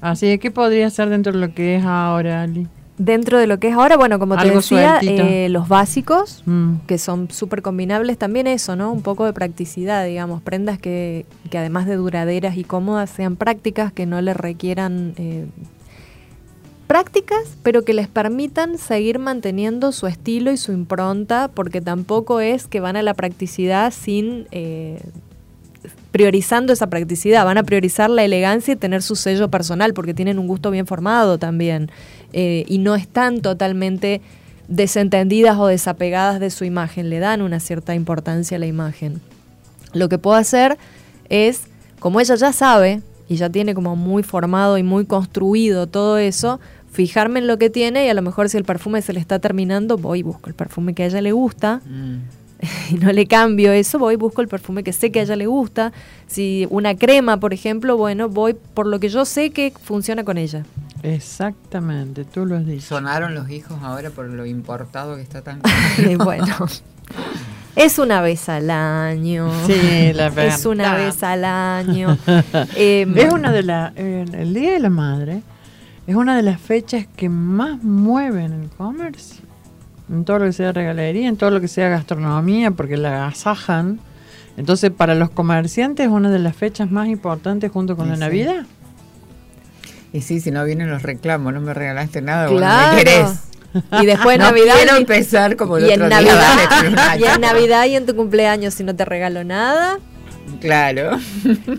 Así que, ¿qué podría ser dentro de lo que es ahora, Ali? Dentro de lo que es ahora, bueno, como te decía, eh, los básicos, Mm. que son súper combinables, también eso, ¿no? Un poco de practicidad, digamos, prendas que, que además de duraderas y cómodas sean prácticas, que no le requieran eh, prácticas, pero que les permitan seguir manteniendo su estilo y su impronta, porque tampoco es que van a la practicidad sin eh, priorizando esa practicidad, van a priorizar la elegancia y tener su sello personal, porque tienen un gusto bien formado también, eh, y no están totalmente desentendidas o desapegadas de su imagen, le dan una cierta importancia a la imagen. Lo que puedo hacer es, como ella ya sabe y ya tiene como muy formado y muy construido todo eso, fijarme en lo que tiene y a lo mejor si el perfume se le está terminando, voy y busco el perfume que a ella le gusta y no le cambio eso, voy y busco el perfume que sé que a ella le gusta. Si una crema, por ejemplo, bueno, voy por lo que yo sé que funciona con ella. Exactamente, tú lo has dicho. Sonaron los hijos ahora por lo importado que está tan. Bueno, es una vez al año. Sí, la Es una verdad. vez al año. Em, Es una de las. el Día de la Madre es una de las fechas que más mueven el comercio. En todo lo que sea regalería, en todo lo que sea gastronomía, porque la agasajan. Entonces, para los comerciantes es una de las fechas más importantes junto con Sí, la sí. Y sí, si no vienen los reclamos, no me regalaste nada, Claro. me querés. Y después no Navidad. quiero y- empezar como el y en otro día, Navidad, Nacho. y en Navidad y en tu cumpleaños, si no te regalo nada, Claro.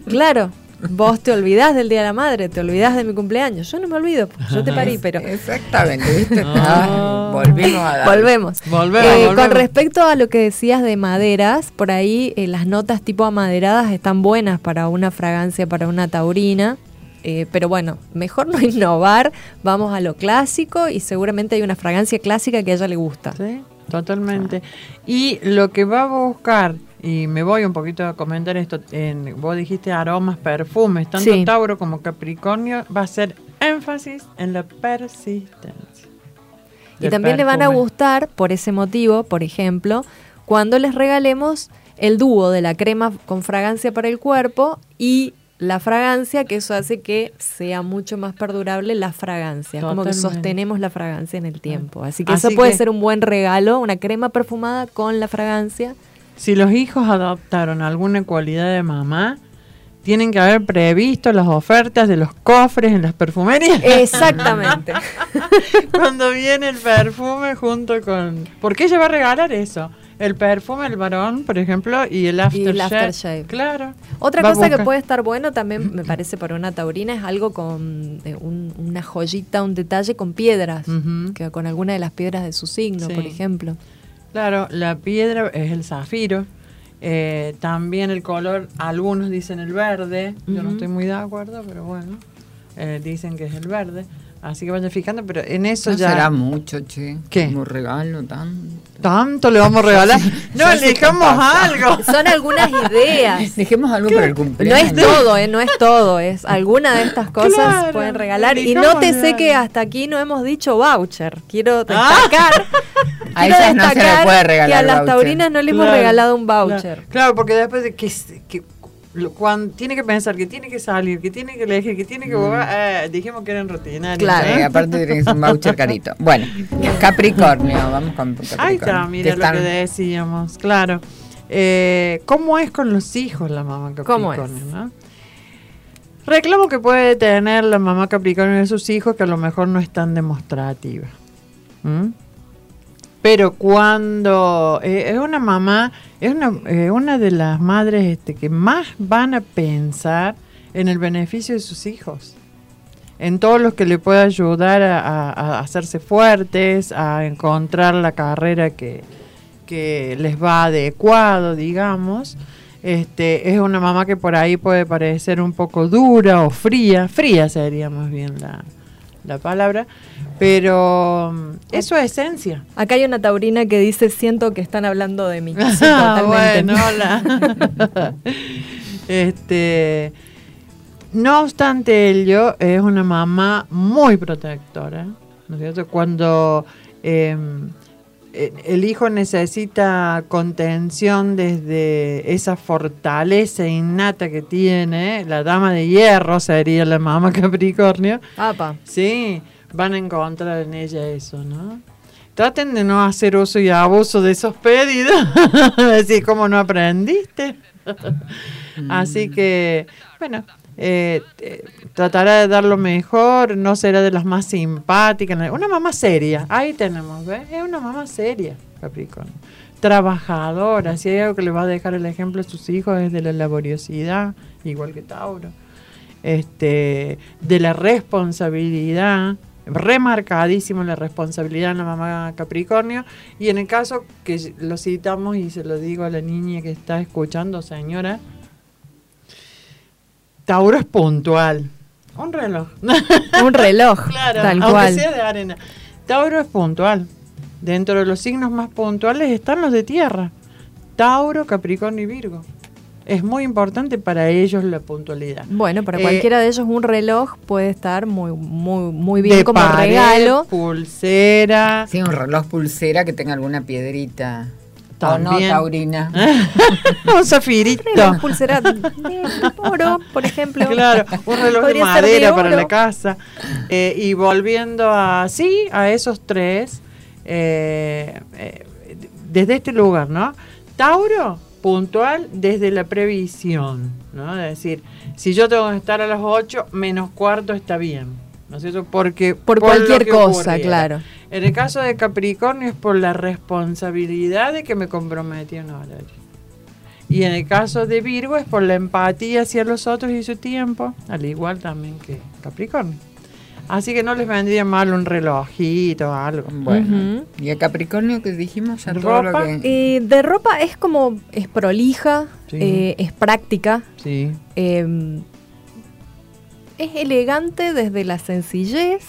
claro, vos te olvidás del Día de la Madre, te olvidás de mi cumpleaños. Yo no me olvido, porque yo te parí, pero Exactamente, ¿viste? Ay, volvimos a dar. volvemos. Volvemos, Eh, volvemos. Con respecto a lo que decías de maderas, por ahí eh, las notas tipo amaderadas están buenas para una fragancia, para una taurina. Eh, pero bueno, mejor no innovar, vamos a lo clásico y seguramente hay una fragancia clásica que a ella le gusta. Sí, totalmente. Y lo que va a buscar, y me voy un poquito a comentar esto, en, vos dijiste aromas, perfumes, tanto Sí. Tauro como Capricornio, va a ser énfasis en la persistencia. Y también le van a gustar, por ese motivo, por ejemplo, cuando les regalemos el dúo de la crema con fragancia para el cuerpo y la fragancia, que eso hace que sea mucho más perdurable la fragancia. Como que sostenemos la fragancia en el tiempo. Así que Así eso puede que- ser un buen regalo, una crema perfumada con la fragancia. Si los hijos adoptaron alguna cualidad de mamá, tienen que haber previsto las ofertas de los cofres en las perfumerías. Exactamente. Cuando viene el perfume junto con... Porque ella va a regalar eso. El perfume, el varón, por ejemplo, y el aftershave. el aftershave. Claro. Otra Va cosa que puede estar bueno también, me parece, para una taurina es algo con eh, un- una joyita, un detalle con piedras, que con alguna de las piedras de su signo, Sí. por ejemplo. Claro, la piedra es el zafiro. Eh, también el color, algunos dicen el verde. Yo no estoy muy de acuerdo, pero bueno. eh, dicen que es el verde. Así que vayan fijando, pero en eso No ya. será mucho, che. ¿Qué? Como regalo tan. ¿Tanto le vamos a regalar? no, sé pasa. algo. Son algunas ideas. Dejemos algo para el No cumpleaños. es todo, ¿eh? No es todo, es alguna de estas cosas Claro, pueden regalar. Y elijamos nótese algo. que hasta aquí no hemos dicho voucher. Quiero Ah. destacar, A quiero ellas no se le destacar puede que regalar a las voucher. taurinas no le hemos Claro, regalado un voucher. Claro, porque después de que, que cuando tiene que pensar, que tiene que salir, que tiene que elegir, que tiene que jugar, eh, dijimos que eran rutinarios. Claro. Eh, aparte tiene un voucher carito. Bueno, Capricornio, vamos con Capricornio. Ahí está, mira lo que decíamos, claro. Eh, ¿Cómo es con los hijos la mamá ¿Cómo Capricornio? no? Reclamo que puede tener la mamá Capricornio de sus hijos que a lo mejor no es tan demostrativa. ¿Mm? Pero cuando eh, es una mamá, es una, eh, una de las madres este, que más van a pensar en el beneficio de sus hijos en todo lo que le pueda ayudar a, a- a hacerse fuertes, a encontrar la carrera que, que les va adecuado, digamos. Este, es una mamá que por ahí puede parecer un poco dura o fría, fría sería más bien la, la palabra, pero mm, es su esencia. Acá hay una taurina que dice, siento que están hablando de mí. Sí, Ah, bueno, hola. este, no obstante ello, es una mamá muy protectora, ¿no es cierto? Cuando eh, el hijo necesita contención desde esa fortaleza innata que tiene, la dama de hierro sería la mamá Capricornio, Apa. Sí, van a encontrar en ella eso, ¿no? Traten de no hacer uso y abuso de esos pedidos. Decir, ¿cómo no aprendiste? Así que, bueno, eh, eh, tratará de dar lo mejor, no será de las más simpáticas. Una mamá seria, ahí tenemos, ¿ves? Es una mamá seria, Capricornio. Trabajadora, si hay algo que le va a dejar el ejemplo a sus hijos es de la laboriosidad, igual que Tauro. Este, de la responsabilidad, remarcadísimo la responsabilidad en la mamá Capricornio. Y en el caso que lo citamos y se lo digo a la niña que está escuchando, señora, Tauro es puntual. Un reloj. Un reloj, Claro, tal aunque cual. sea de arena. Tauro es puntual. Dentro de los signos más puntuales están los de tierra. Tauro, Capricornio y Virgo. Es muy importante para ellos la puntualidad. Bueno, para Eh, cualquiera de ellos un reloj puede estar muy, muy, muy bien de como pared, regalo. Pulsera. Sí, un reloj pulsera que tenga alguna piedrita. También. O no, taurina. un zafirito. Reloj, pulsera de oro, por ejemplo. Claro, un reloj de madera de para la casa. Eh, y volviendo a, sí, a esos tres, eh, eh, desde este lugar, ¿no? Tauro, puntual desde la previsión, ¿no? Es decir, si yo tengo que estar a las 8, menos cuarto está bien, ¿no es cierto? Porque Por cualquier cosa, ocurriera. claro. En el caso de Capricornio es por la responsabilidad de que me comprometí a un horario. Y en el caso de Virgo es por la empatía hacia los otros y su tiempo, al igual también que Capricornio. Así que no les vendría mal un relojito o algo. Bueno. ¿Y a Capricornio que dijimos? Ya todo lo Ropa. que... Eh, de ropa es como, es prolija, Sí. eh, es práctica, Sí. eh, es elegante desde la sencillez,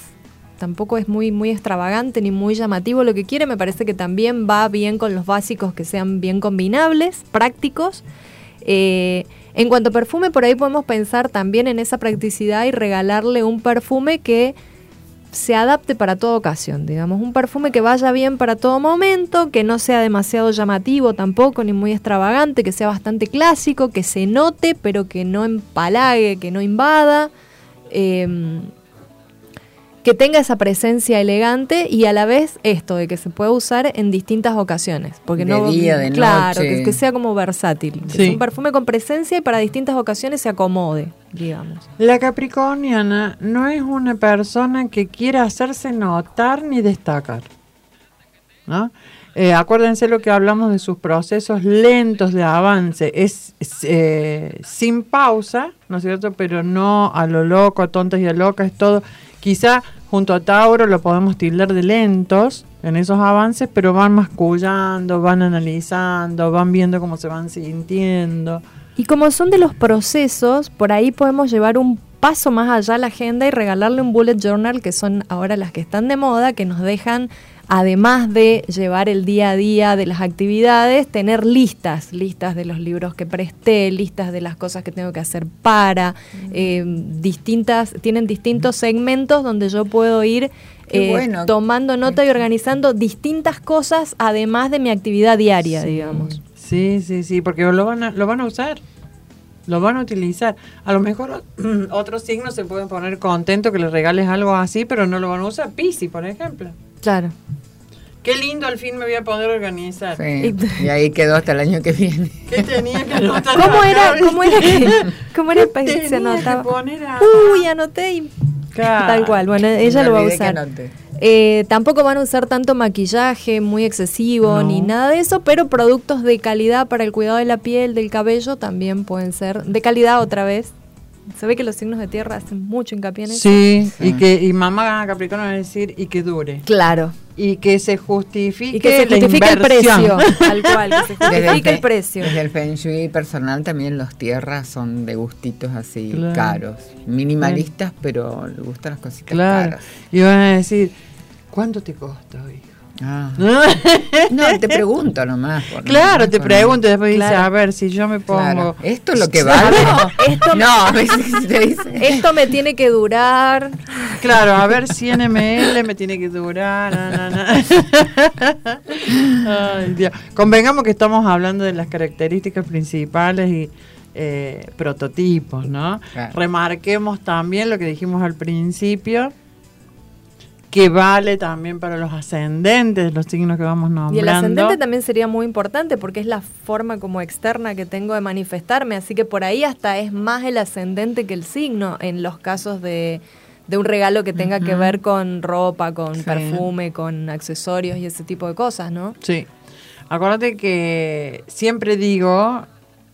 tampoco es muy, muy extravagante ni muy llamativo. Lo que quiere, me parece que también va bien con los básicos que sean bien combinables, prácticos. Eh, en cuanto a perfume, por ahí podemos pensar también en esa practicidad y regalarle un perfume que se adapte para toda ocasión, digamos, un perfume que vaya bien para todo momento, que no sea demasiado llamativo tampoco, ni muy extravagante, que sea bastante clásico, que se note, pero que no empalague, que no invada, eh, que tenga esa presencia elegante y a la vez esto de que se puede usar en distintas ocasiones, porque De no día, de claro, noche. que, que sea como versátil, que Sí. sea un perfume con presencia y para distintas ocasiones se acomode, digamos. La capricorniana no es una persona que quiera hacerse notar ni destacar. ¿no? Eh, acuérdense lo que hablamos de sus procesos lentos de avance. Es, eh, sin pausa, ¿no es cierto? Pero no a lo loco, a tontas y a locas, todo. Quizá junto a Tauro lo podemos tildar de lentos en esos avances, pero van mascullando, van analizando, van viendo cómo se van sintiendo. Y como son de los procesos, por ahí podemos llevar un paso más allá a la agenda y regalarle un bullet journal, que son ahora las que están de moda, que nos dejan, además de llevar el día a día de las actividades, tener listas, listas de los libros que presté, listas de las cosas que tengo que hacer para, eh, distintas, tienen distintos segmentos donde yo puedo ir eh, bueno. tomando nota y organizando distintas cosas, además de mi actividad diaria, digamos. Sí, sí, sí, porque lo van a, lo van a usar. Lo van a utilizar. A lo mejor otros signos se pueden poner contentos que les regales algo así, pero no lo van a usar. Pisi, por ejemplo. Claro. Qué lindo al fin me voy a poder organizar. Sí. Y ahí quedó hasta el año que viene. ¿Qué tenía que anotar? ¿Cómo era, cómo era que, cómo era el país que se que anotaba? poner a- Uy, anoté y Claro. tal cual. Bueno, ella Me lo va a usar. Eh, tampoco van a usar tanto maquillaje muy excesivo No. ni nada de eso, pero productos de calidad para el cuidado de la piel, del cabello, también pueden ser de calidad otra vez. Se ve que los signos de tierra hacen mucho hincapié en eso. Sí, y que y mamá Capricornio va a decir y que dure. Claro. Y que se justifique, Y que se la justifique el precio. Tal cual, que se Desde justifique el precio. Desde el Feng Shui personal también los tierras son de gustitos así Claro. caros. Minimalistas, pero le gustan las cositas Claro. caras. Y van a decir, ¿cuánto te costó, hijo? Ah. No, te pregunto nomás. por- Claro, te por- pregunto, después dice, Claro. a ver, si yo me pongo... Claro. ¿Esto es lo que vale? Esto, No, a veces te dice. esto me tiene que durar. Claro, a ver 100 ml me tiene que durar. na, na, na. Ay, Dios. Convengamos que estamos hablando de las características principales y eh, prototipos, ¿no? Claro. Remarquemos también lo que dijimos al principio. Que vale también para los ascendentes, los signos que vamos nombrando. Y el ascendente también sería muy importante porque es la forma como externa que tengo de manifestarme, así que por ahí hasta es más el ascendente que el signo en los casos de, de un regalo que tenga que ver con ropa, con Sí. perfume, con accesorios y ese tipo de cosas, ¿no? Sí. Acuérdate que siempre digo,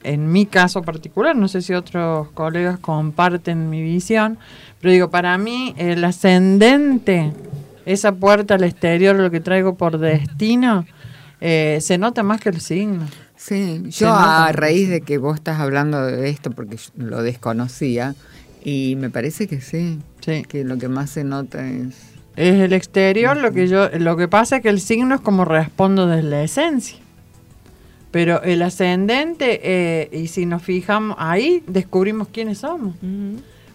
en mi caso particular, no sé si otros colegas comparten mi visión, pero digo, para mí el ascendente, esa puerta al exterior, lo que traigo por destino, eh, se nota más que el signo. Sí, yo a raíz de que vos estás hablando de esto, porque yo lo desconocía, y me parece que sí, Sí. que lo que más se nota es... Es el exterior, lo que yo, lo que pasa es que el signo es como respondo desde la esencia. Pero el ascendente, eh, y si nos fijamos ahí, descubrimos quiénes somos.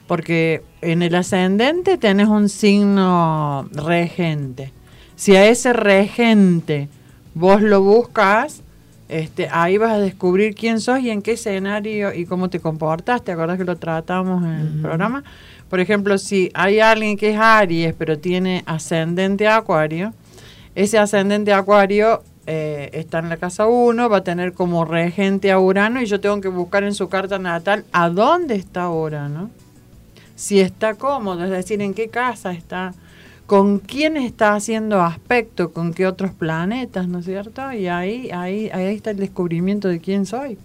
Porque en el ascendente tenés un signo regente. Si a ese regente vos lo buscas, este, ahí vas a descubrir quién sos y en qué escenario y cómo te comportas. ¿Te acordás que lo tratamos en el programa? Por ejemplo, si hay alguien que es Aries, pero tiene ascendente Acuario, ese ascendente Acuario eh, está en la casa 1, va a tener como regente a Urano y yo tengo que buscar en su carta natal a dónde está Urano si está cómodo, es decir, en qué casa está, con quién está haciendo aspecto, con qué otros planetas, ¿no es cierto? Y ahí, ahí, ahí está el descubrimiento de quién soy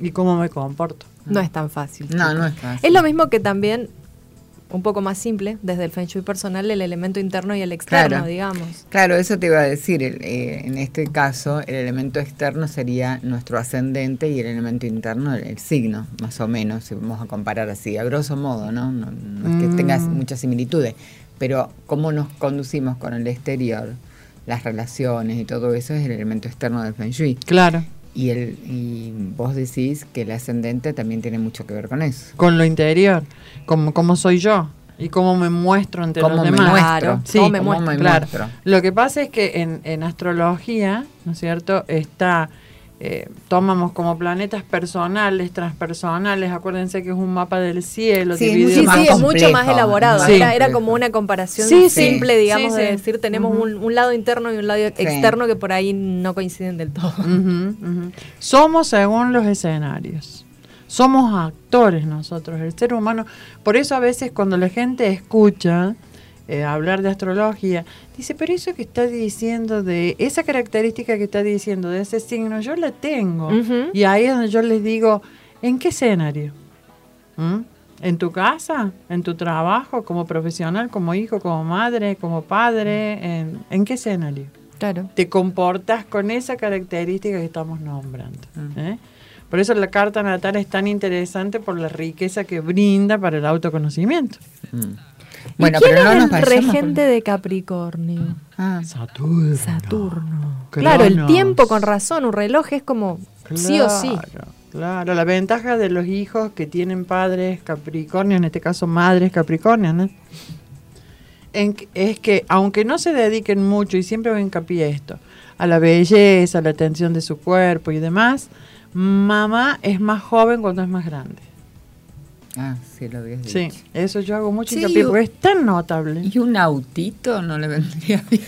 y cómo me comporto. No es tan fácil. No, no es fácil. Es lo mismo que también, un poco más simple, desde el Feng Shui personal, el elemento interno y el externo, Claro. digamos. Claro, eso te iba a decir. el, eh, en este caso, el elemento externo sería nuestro ascendente y el elemento interno el, el signo, más o menos, si vamos a comparar así, a grosso modo, ¿no? No, no es que Mm. tengas muchas similitudes, pero cómo nos conducimos con el exterior, las relaciones y todo eso es el elemento externo del Feng Shui. Claro, Y, el, y vos decís que el ascendente también tiene mucho que ver con eso. con lo interior, como cómo soy yo y cómo me muestro ante ¿Cómo los me demás. muestro? Claro, Sí, cómo me ¿Cómo muestro. me Claro. muestro? Lo que pasa es que en, en astrología, ¿no es cierto? Está, eh, tomamos como planetas personales, transpersonales, acuérdense que es un mapa del cielo. Sí, Sí, más sí, es mucho más elaborado. Sí. Era, era como una comparación Sí, sí. simple, digamos, Sí, de decir, tenemos un, un lado interno y un lado externo que por ahí no coinciden del todo. Somos según los escenarios. Somos actores nosotros, el ser humano. Por eso a veces cuando la gente escucha eh, hablar de astrología, dice, pero eso que está diciendo de esa característica que está diciendo de ese signo, yo la tengo. Ujú. Y ahí es donde yo les digo, ¿en qué escenario? ¿Mm? ¿En tu casa? ¿En tu trabajo? ¿Como profesional? ¿Como hijo? ¿Como madre? ¿Como padre? ¿En, ¿en qué escenario? Claro. te comportas con esa característica que estamos nombrando. ¿eh? Por eso la carta natal es tan interesante por la riqueza que brinda para el autoconocimiento. Mm. ¿Y Bueno, quién pero no es el regente de Capricornio? Ah, Saturno. Saturno. Claro, el tiempo con razón, un reloj es como sí o sí. Claro, Claro, la ventaja de los hijos que tienen padres Capricornio, en este caso madres Capricornio, ¿no? En que- es que aunque no se dediquen mucho, y siempre hago hincapié esto, a la belleza, a la atención de su cuerpo y demás, mamá es más joven cuando es más grande. Ah, sí, lo habías Sí, dicho. eso yo hago mucho Sí, hincapié yo- porque es tan notable. ¿Y un autito no le vendría bien?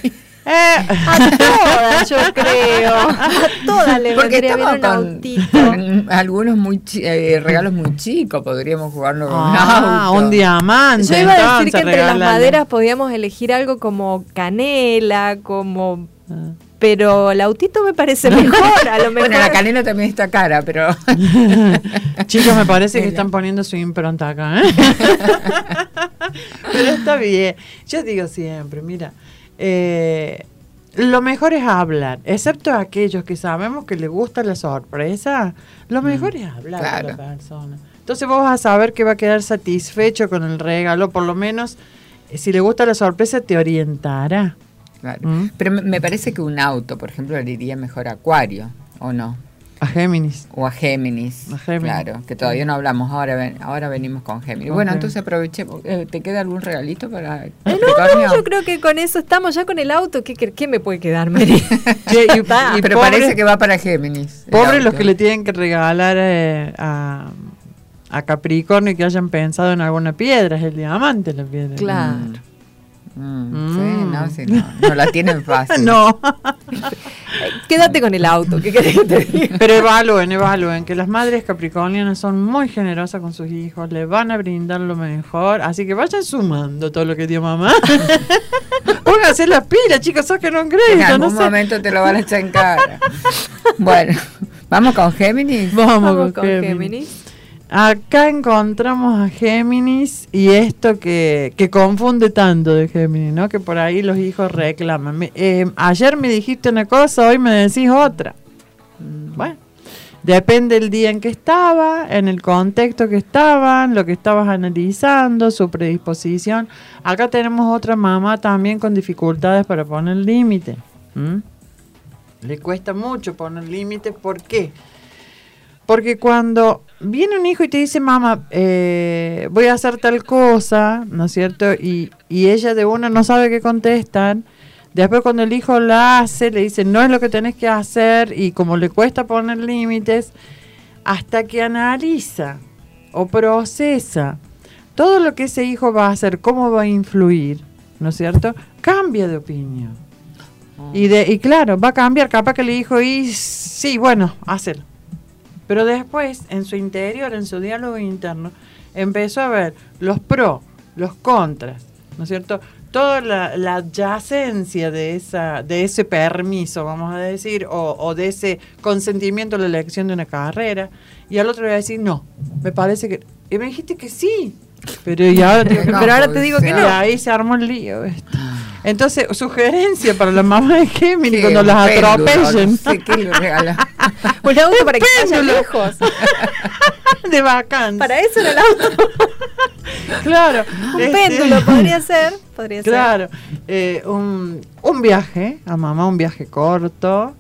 Eh, A todas, yo creo. A todas le Porque vendría bien un con, autito. con algunos muy chi- eh, regalos muy chicos, podríamos jugarnos con ah, un auto. un diamante. Yo iba a decir que entre las maderas podíamos elegir algo como canela, como... Pero el autito me parece mejor, a lo mejor. Bueno, la canela también está cara, pero Chicos, me parece que están poniendo su impronta acá. ¿eh? Pero está bien. Yo digo siempre, mira, eh, lo mejor es hablar, excepto aquellos que sabemos que le gusta la sorpresa, lo mejor es hablar con la Mm, claro. persona. Entonces vos vas a saber que va a quedar satisfecho con el regalo, por lo menos eh, si le gusta la sorpresa te orientará. Claro. Mm. Pero me, parece que un auto, por ejemplo, le iría mejor a Acuario, ¿o no? A Géminis. O a Géminis. A Géminis. Claro, que todavía no hablamos, ahora ven- ahora venimos con Géminis. Bueno, entonces aprovechemos. Eh, ¿Te queda algún regalito para Eh, no, no, yo creo que con eso estamos ya con el auto. ¿Qué, me puede quedar? Che, y- Pero pobre- parece que va para Géminis. Pobres los que le tienen que regalar eh, a, a Capricornio y que hayan pensado en alguna piedra, es el diamante la piedra. Claro. Mm, Sí, no, sí, no, no la tienen fácil. No, Quédate con el auto, ¿qué querés que te diga? pero evalúen, evalúen que las madres capricornianas son muy generosas con sus hijos, les van a brindar lo mejor, así que vayan sumando todo lo que dio mamá. Pónganse las pilas, chicos, sos que no En crédito, no algún sé. momento te lo van a echar en cara. bueno, vamos con Géminis. Vamos, Vamos con con Géminis. Géminis. Acá encontramos a Géminis y esto que, que confunde tanto de Géminis, ¿no? Que por ahí los hijos reclaman. Eh, ayer me dijiste una cosa, hoy me decís otra. Mm, Bueno, depende del día en que estaba, en el contexto que estaban, lo que estabas analizando, su predisposición. Acá tenemos otra mamá también con dificultades para poner límite. Le cuesta mucho poner límite, ¿por qué? Porque cuando viene un hijo y te dice, mamá, eh, voy a hacer tal cosa, ¿no es cierto? Y, y ella de una no sabe qué contestar. Después cuando el hijo la hace, le dice, no es lo que tenés que hacer y como le cuesta poner límites, hasta que analiza o procesa todo lo que ese hijo va a hacer, cómo va a influir, ¿no es cierto? Cambia de opinión. Y, de, y claro, va a cambiar, capaz que le dijo, y sí, bueno, hacer. Pero después, en su interior, en su diálogo interno, empezó a ver los pros, los contras, ¿no es cierto? Toda la, la adyacencia de, esa, de ese permiso, vamos a decir, o, o de ese consentimiento a la elección de una carrera. Y al otro le va a decir, no, me parece que... Y me dijiste que sí. Pero, y ahora te digo que no. Pero ahora te digo que Y no. ahí se armó el lío. esto. Entonces, sugerencia para la mamá de Géminis Sí, cuando las péndulo, atropellen No sé qué le regala. Un auto para que vaya lejos. de vacancia. Para eso era el auto. Claro. Un este, péndulo podría ser. Podría Claro. eh, un, un viaje, a mamá un viaje corto,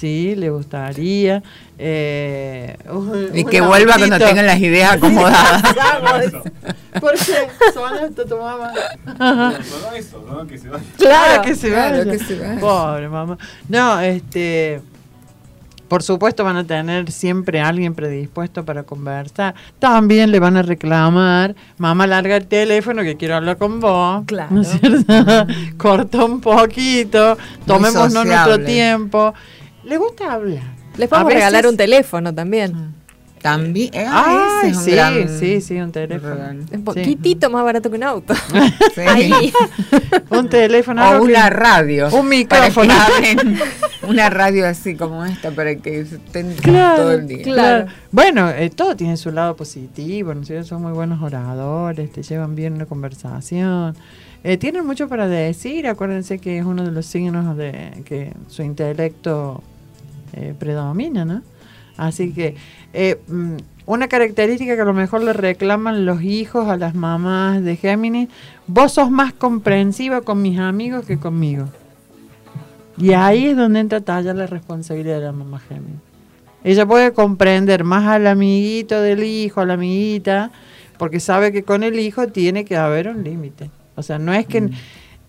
sí, le gustaría. eh, un- Y un que vuelva cuando tengan las ideas acomodadas. ¿Por qué? Suena esto tu mamá. Solo eso, ¿no? Que se vaya. Claro, que se claro, vaya. que se vaya. Pobre mamá. No, este. Por supuesto van a tener siempre a alguien predispuesto para conversar. También le van a reclamar, mamá larga el teléfono que quiero hablar con vos. Claro. ¿No es cierto? Corta un poquito, tomémonos nuestro tiempo. Le gusta hablar. Les A podemos regalar un teléfono también. También. eh, ah, Ay, ese es un sí, gran sí, sí, un teléfono. Un poquitito más barato que un auto. Sí. Ahí. Un teléfono. O una radio. Un micrófono. Para que hablen. una radio así como esta para que estén Claro, todo el día. Claro. Bueno, eh, todo tiene su lado positivo, ¿no cierto? Son muy buenos oradores, te llevan bien una conversación. Eh, tienen mucho para decir, acuérdense que es uno de los signos de que su intelecto eh, predomina, ¿no? Así que eh, mm, una característica que a lo mejor le reclaman los hijos a las mamás de Géminis, vos sos más comprensiva con mis amigos que conmigo. Y ahí es donde entra talla la responsabilidad de la mamá Géminis. Ella puede comprender más al amiguito del hijo, a la amiguita, porque sabe que con el hijo tiene que haber un límite. O sea, no es que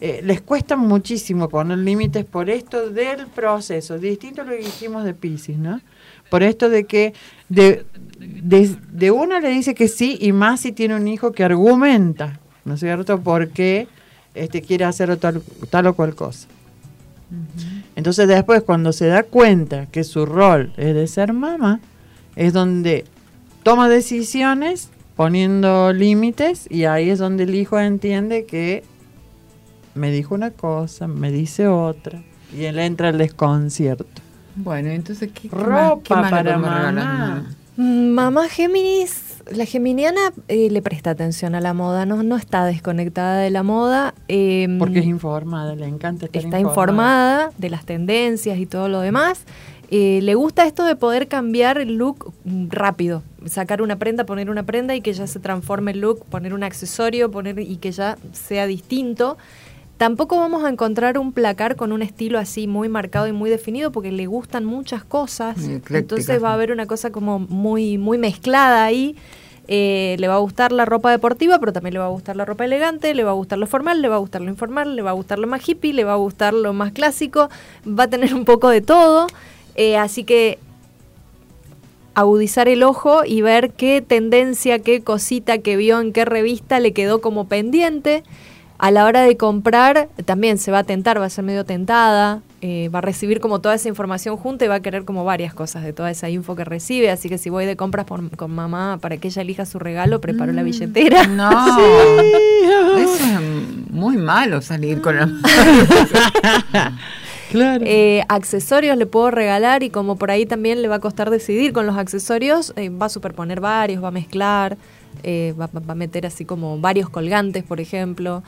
eh, les cuesta muchísimo poner límites por esto del proceso, distinto a lo que dijimos de Pisces, ¿no? Por esto de que de, de, de una le dice que sí y más si tiene un hijo que argumenta, ¿no es cierto? Porque este, quiere hacer tal, tal o cual cosa. Entonces después cuando se da cuenta que su rol es de ser mamá, es donde toma decisiones poniendo límites y ahí es donde el hijo entiende que me dijo una cosa, me dice otra y él entra al desconcierto. Bueno, entonces, ¿qué, Ropa qué más le para mamá. Mm, Mamá Géminis, la geminiana eh, le presta atención a la moda, no, no está desconectada de la moda. eh, Porque es informada, le encanta estar está informada de las tendencias y todo lo demás. Eh, le gusta esto de poder cambiar el look mm, rápido, sacar una prenda, poner una prenda y que ya se transforme el look, poner un accesorio, poner y que ya sea distinto. Tampoco vamos a encontrar un placar con un estilo así muy marcado y muy definido porque le gustan muchas cosas. Entonces va a haber una cosa como muy, muy mezclada ahí. Eh, le va a gustar la ropa deportiva, pero también le va a gustar la ropa elegante, le va a gustar lo formal, le va a gustar lo informal, le va a gustar lo más hippie, le va a gustar lo más clásico, va a tener un poco de todo. Eh, así que agudizar el ojo y ver qué tendencia, qué cosita que vio en qué revista le quedó como pendiente. A la hora de comprar, también se va a tentar, va a ser medio tentada, eh, va a recibir como toda esa información junta y va a querer como varias cosas de toda esa info que recibe. Así que si voy de compras por- con mamá para que ella elija su regalo, preparo la billetera. No, eso es muy malo salir con la... Claro. Eh, accesorios le puedo regalar y como por ahí también le va a costar decidir con los accesorios, eh, va a superponer varios, va a mezclar, eh, va, va a meter así como varios colgantes, por ejemplo.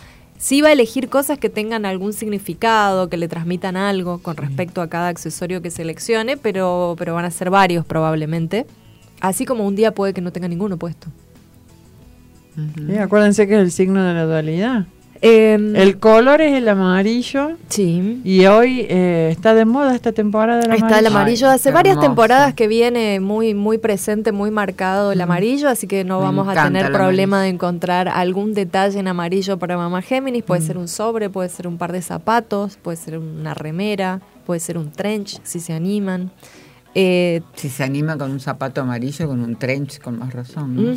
Sí va a elegir cosas que tengan algún significado, que le transmitan algo con respecto a cada accesorio que seleccione, pero, pero van a ser varios probablemente. Así como un día puede que no tenga ninguno puesto. Acuérdense que es el signo de la dualidad. Em, El color es el amarillo sí. y hoy eh, está de moda esta temporada del amarillo. Está el amarillo. Ay, Hace varias hermoso. temporadas que viene muy, muy presente, muy marcado el amarillo, así que no Me vamos a tener problema de encontrar algún detalle en amarillo para mamá Géminis. Puede ser un sobre, puede ser un par de zapatos, puede ser una remera, puede ser un trench, si se animan. Eh, Si se anima con un zapato amarillo, con un trench, con más razón. ¿no?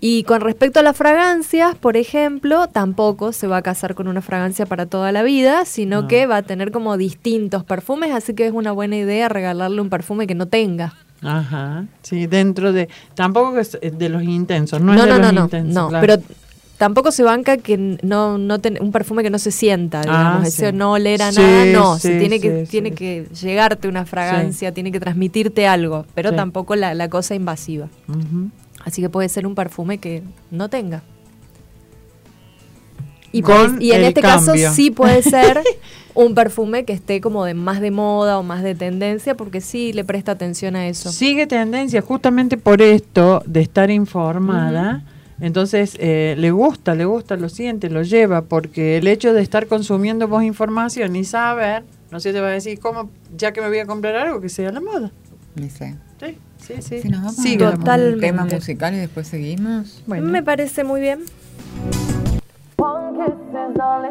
Y con respecto a las fragancias, por ejemplo, tampoco se va a casar con una fragancia para toda la vida, sino No. que va a tener como distintos perfumes, así que es una buena idea regalarle un perfume que no tenga. Ajá, sí, dentro de... Tampoco es de los intensos, no, No, es no, de no, los no, intensos. no, claro. pero tampoco se banca que no, no ten- un perfume que no se sienta, digamos, Ah, no oler a Sí, nada, no, se sí, tiene que, tiene que llegarte una fragancia, tiene que transmitirte algo, pero tampoco la, la cosa invasiva. Ujú. Así que puede ser un perfume que no tenga. Y, Con puede- y en este cambio. caso sí puede ser un perfume que esté como de más de moda o más de tendencia, porque sí le presta atención a eso. Sigue tendencia justamente por esto de estar informada. Entonces eh, le gusta, le gusta, lo siente, lo lleva, porque el hecho de estar consumiendo vos información y saber, no sé, te va a decir, ¿cómo? Ya que me voy a comprar algo que sea la moda. Ni sé. Sí, sí, sí. Si nos vamos Sigue a. Totalmente. tema musical y después seguimos. Bueno. Me parece muy bien. One kiss is all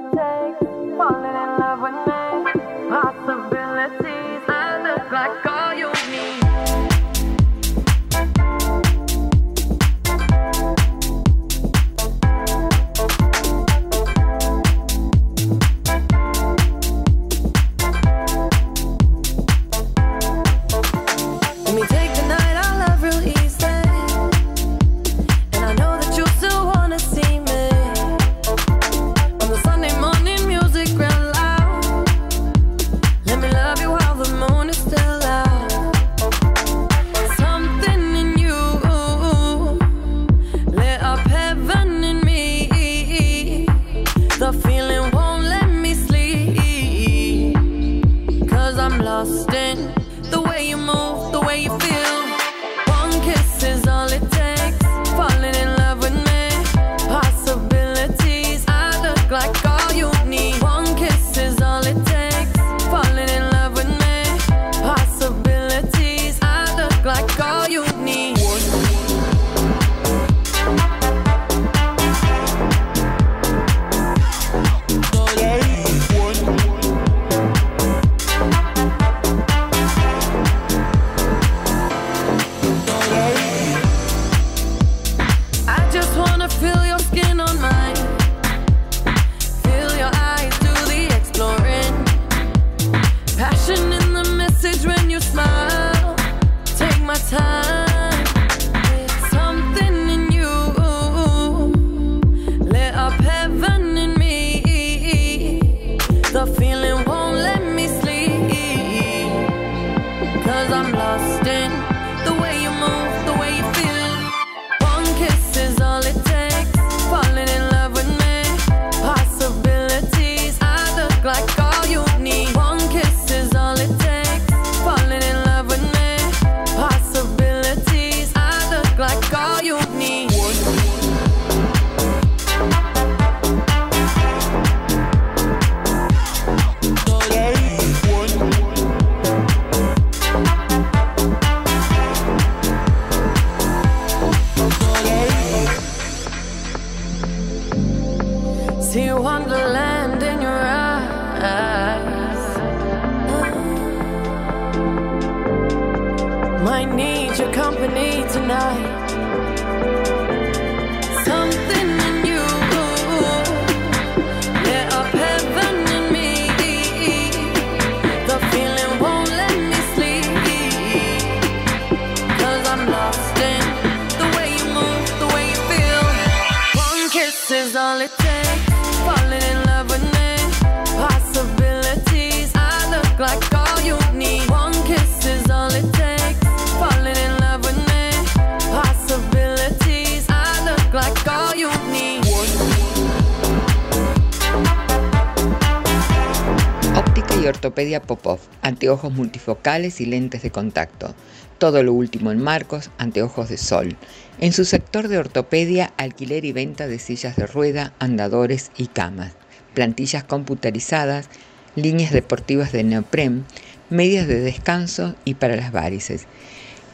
Ortopedia Popov, anteojos multifocales y lentes de contacto. Todo lo último en marcos, anteojos de sol. En su sector de ortopedia, alquiler y venta de sillas de rueda, andadores y camas. Plantillas computarizadas, líneas deportivas de neopren, medias de descanso y para las varices.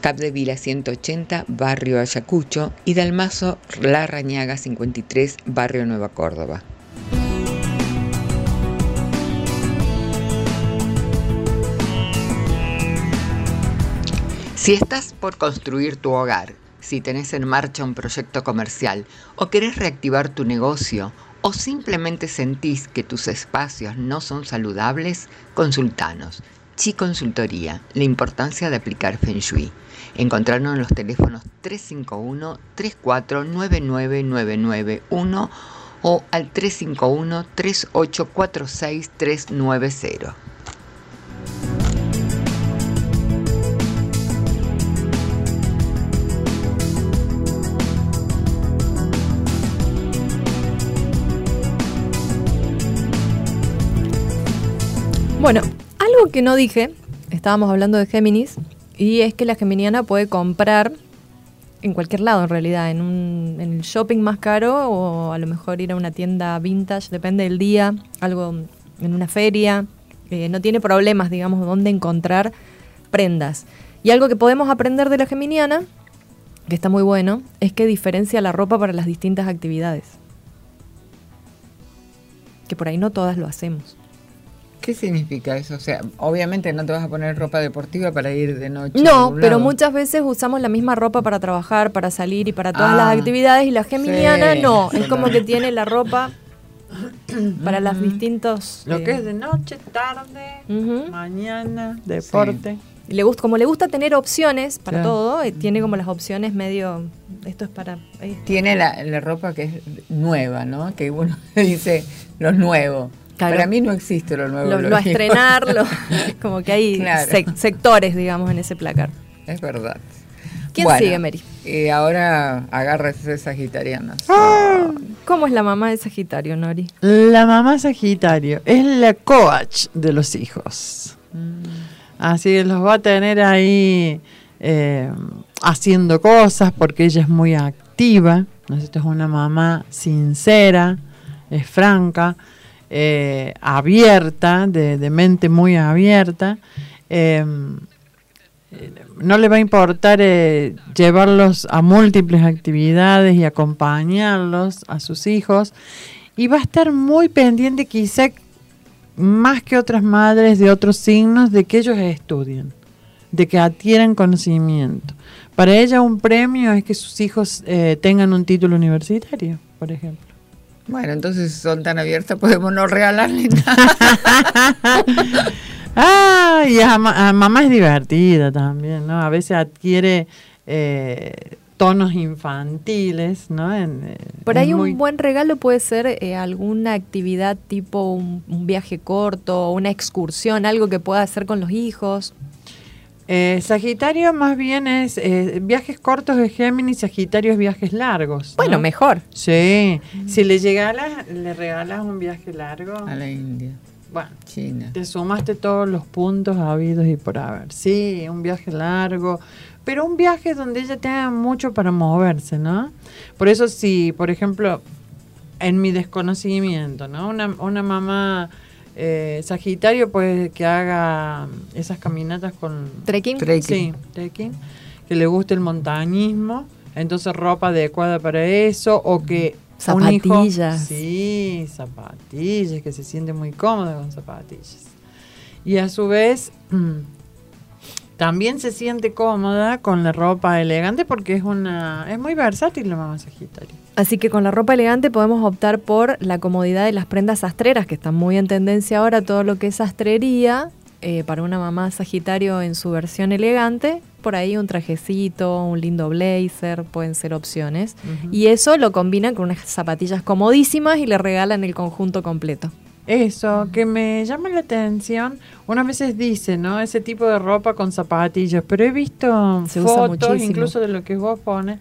Cap de Vila 180, Barrio Ayacucho y Dalmazo La Rañaga 53, Barrio Nueva Córdoba. Si estás por construir tu hogar, si tenés en marcha un proyecto comercial o querés reactivar tu negocio o simplemente sentís que tus espacios no son saludables, consultanos. Chi Consultoría, la importancia de aplicar Feng Shui. Encontrarnos en los teléfonos 351-349991 o al 351-3846-390. Bueno, algo que no dije, estábamos hablando de Géminis, y es que la geminiana puede comprar en cualquier lado en realidad, en, un, en el shopping más caro o a lo mejor ir a una tienda vintage, depende del día, algo en una feria, eh, no tiene problemas, digamos, dónde encontrar prendas. Y algo que podemos aprender de la geminiana, que está muy bueno, es que diferencia la ropa para las distintas actividades. Que por ahí no todas lo hacemos. ¿Qué significa eso? O sea, obviamente no te vas a poner ropa deportiva para ir de noche. a No, pero lado. muchas veces usamos la misma ropa para trabajar, para salir y para todas Ah, las actividades y la geminiana sí, no, es como que tiene la ropa para los distintos... Lo eh, que es de noche, tarde, mañana, deporte. le gusta, como le gusta tener opciones para Claro. todo, eh, tiene como las opciones medio... Esto es para... eh, Tiene la, la ropa que es nueva, ¿no? Que uno dice lo nuevo. Claro. Para mí no existe lo nuevo. lo, lo lo a viejo. estrenar, lo- como que hay Claro. sec- sectores, digamos, en ese placar. Es verdad. ¿Quién Bueno, sigue, Mary? Y ahora agárrese sagitarianas. Ah. ¿Cómo es la mamá de Sagitario, Nori? La mamá Sagitario es la coach de los hijos. Así que los va a tener ahí eh, haciendo cosas porque ella es muy activa. ¿no? Esta es una mamá sincera, es franca, eh, abierta, de, mente muy abierta. Eh, no le va a importar eh, llevarlos a múltiples actividades y acompañarlos a sus hijos y va a estar muy pendiente quizá más que otras madres de otros signos de que ellos estudien, de que adquieran conocimiento. Para ella un premio es que sus hijos eh, tengan un título universitario, por ejemplo. Bueno, entonces si son tan abiertas, podemos no regalarle nada. Ah, y a, ma- a mamá es divertida también, ¿no? A veces adquiere eh, tonos infantiles, ¿no? En, eh, Por ahí muy- un buen regalo puede ser eh, alguna actividad tipo un, un viaje corto, una excursión, algo que pueda hacer con los hijos. Eh, Sagitario más bien es eh, viajes cortos de Géminis, Sagitario es viajes largos. Bueno, ¿no? mejor. Sí, si le llegalas, le regalas un viaje largo, A la India, bueno, China. te sumaste todos los puntos habidos y por haber. Sí, un viaje largo, pero un viaje donde ella tenga mucho para moverse, ¿no? Por eso si, por ejemplo, en mi desconocimiento, ¿no? Una, una mamá eh, Sagitario, pues que haga esas caminatas con... Trekking. Trekking. Sí, trekking. Que le guste el montañismo, entonces ropa adecuada para eso, o que un hijo- Zapatillas. sí, zapatillas, que se siente muy cómoda con zapatillas. Y a su vez, también se siente cómoda con la ropa elegante porque es una es muy versátil la mamá Sagitario. Así que con la ropa elegante podemos optar por la comodidad de las prendas sastreras, que están muy en tendencia ahora, todo lo que es sastrería, eh, para una mamá Sagitario en su versión elegante, por ahí un trajecito, un lindo blazer, pueden ser opciones. Y eso lo combinan con unas zapatillas comodísimas y le regalan el conjunto completo. eso, que me llama la atención, unas veces dice, ¿no? Ese tipo de ropa con zapatillas, pero he visto Se fotos, incluso de lo que vos pones.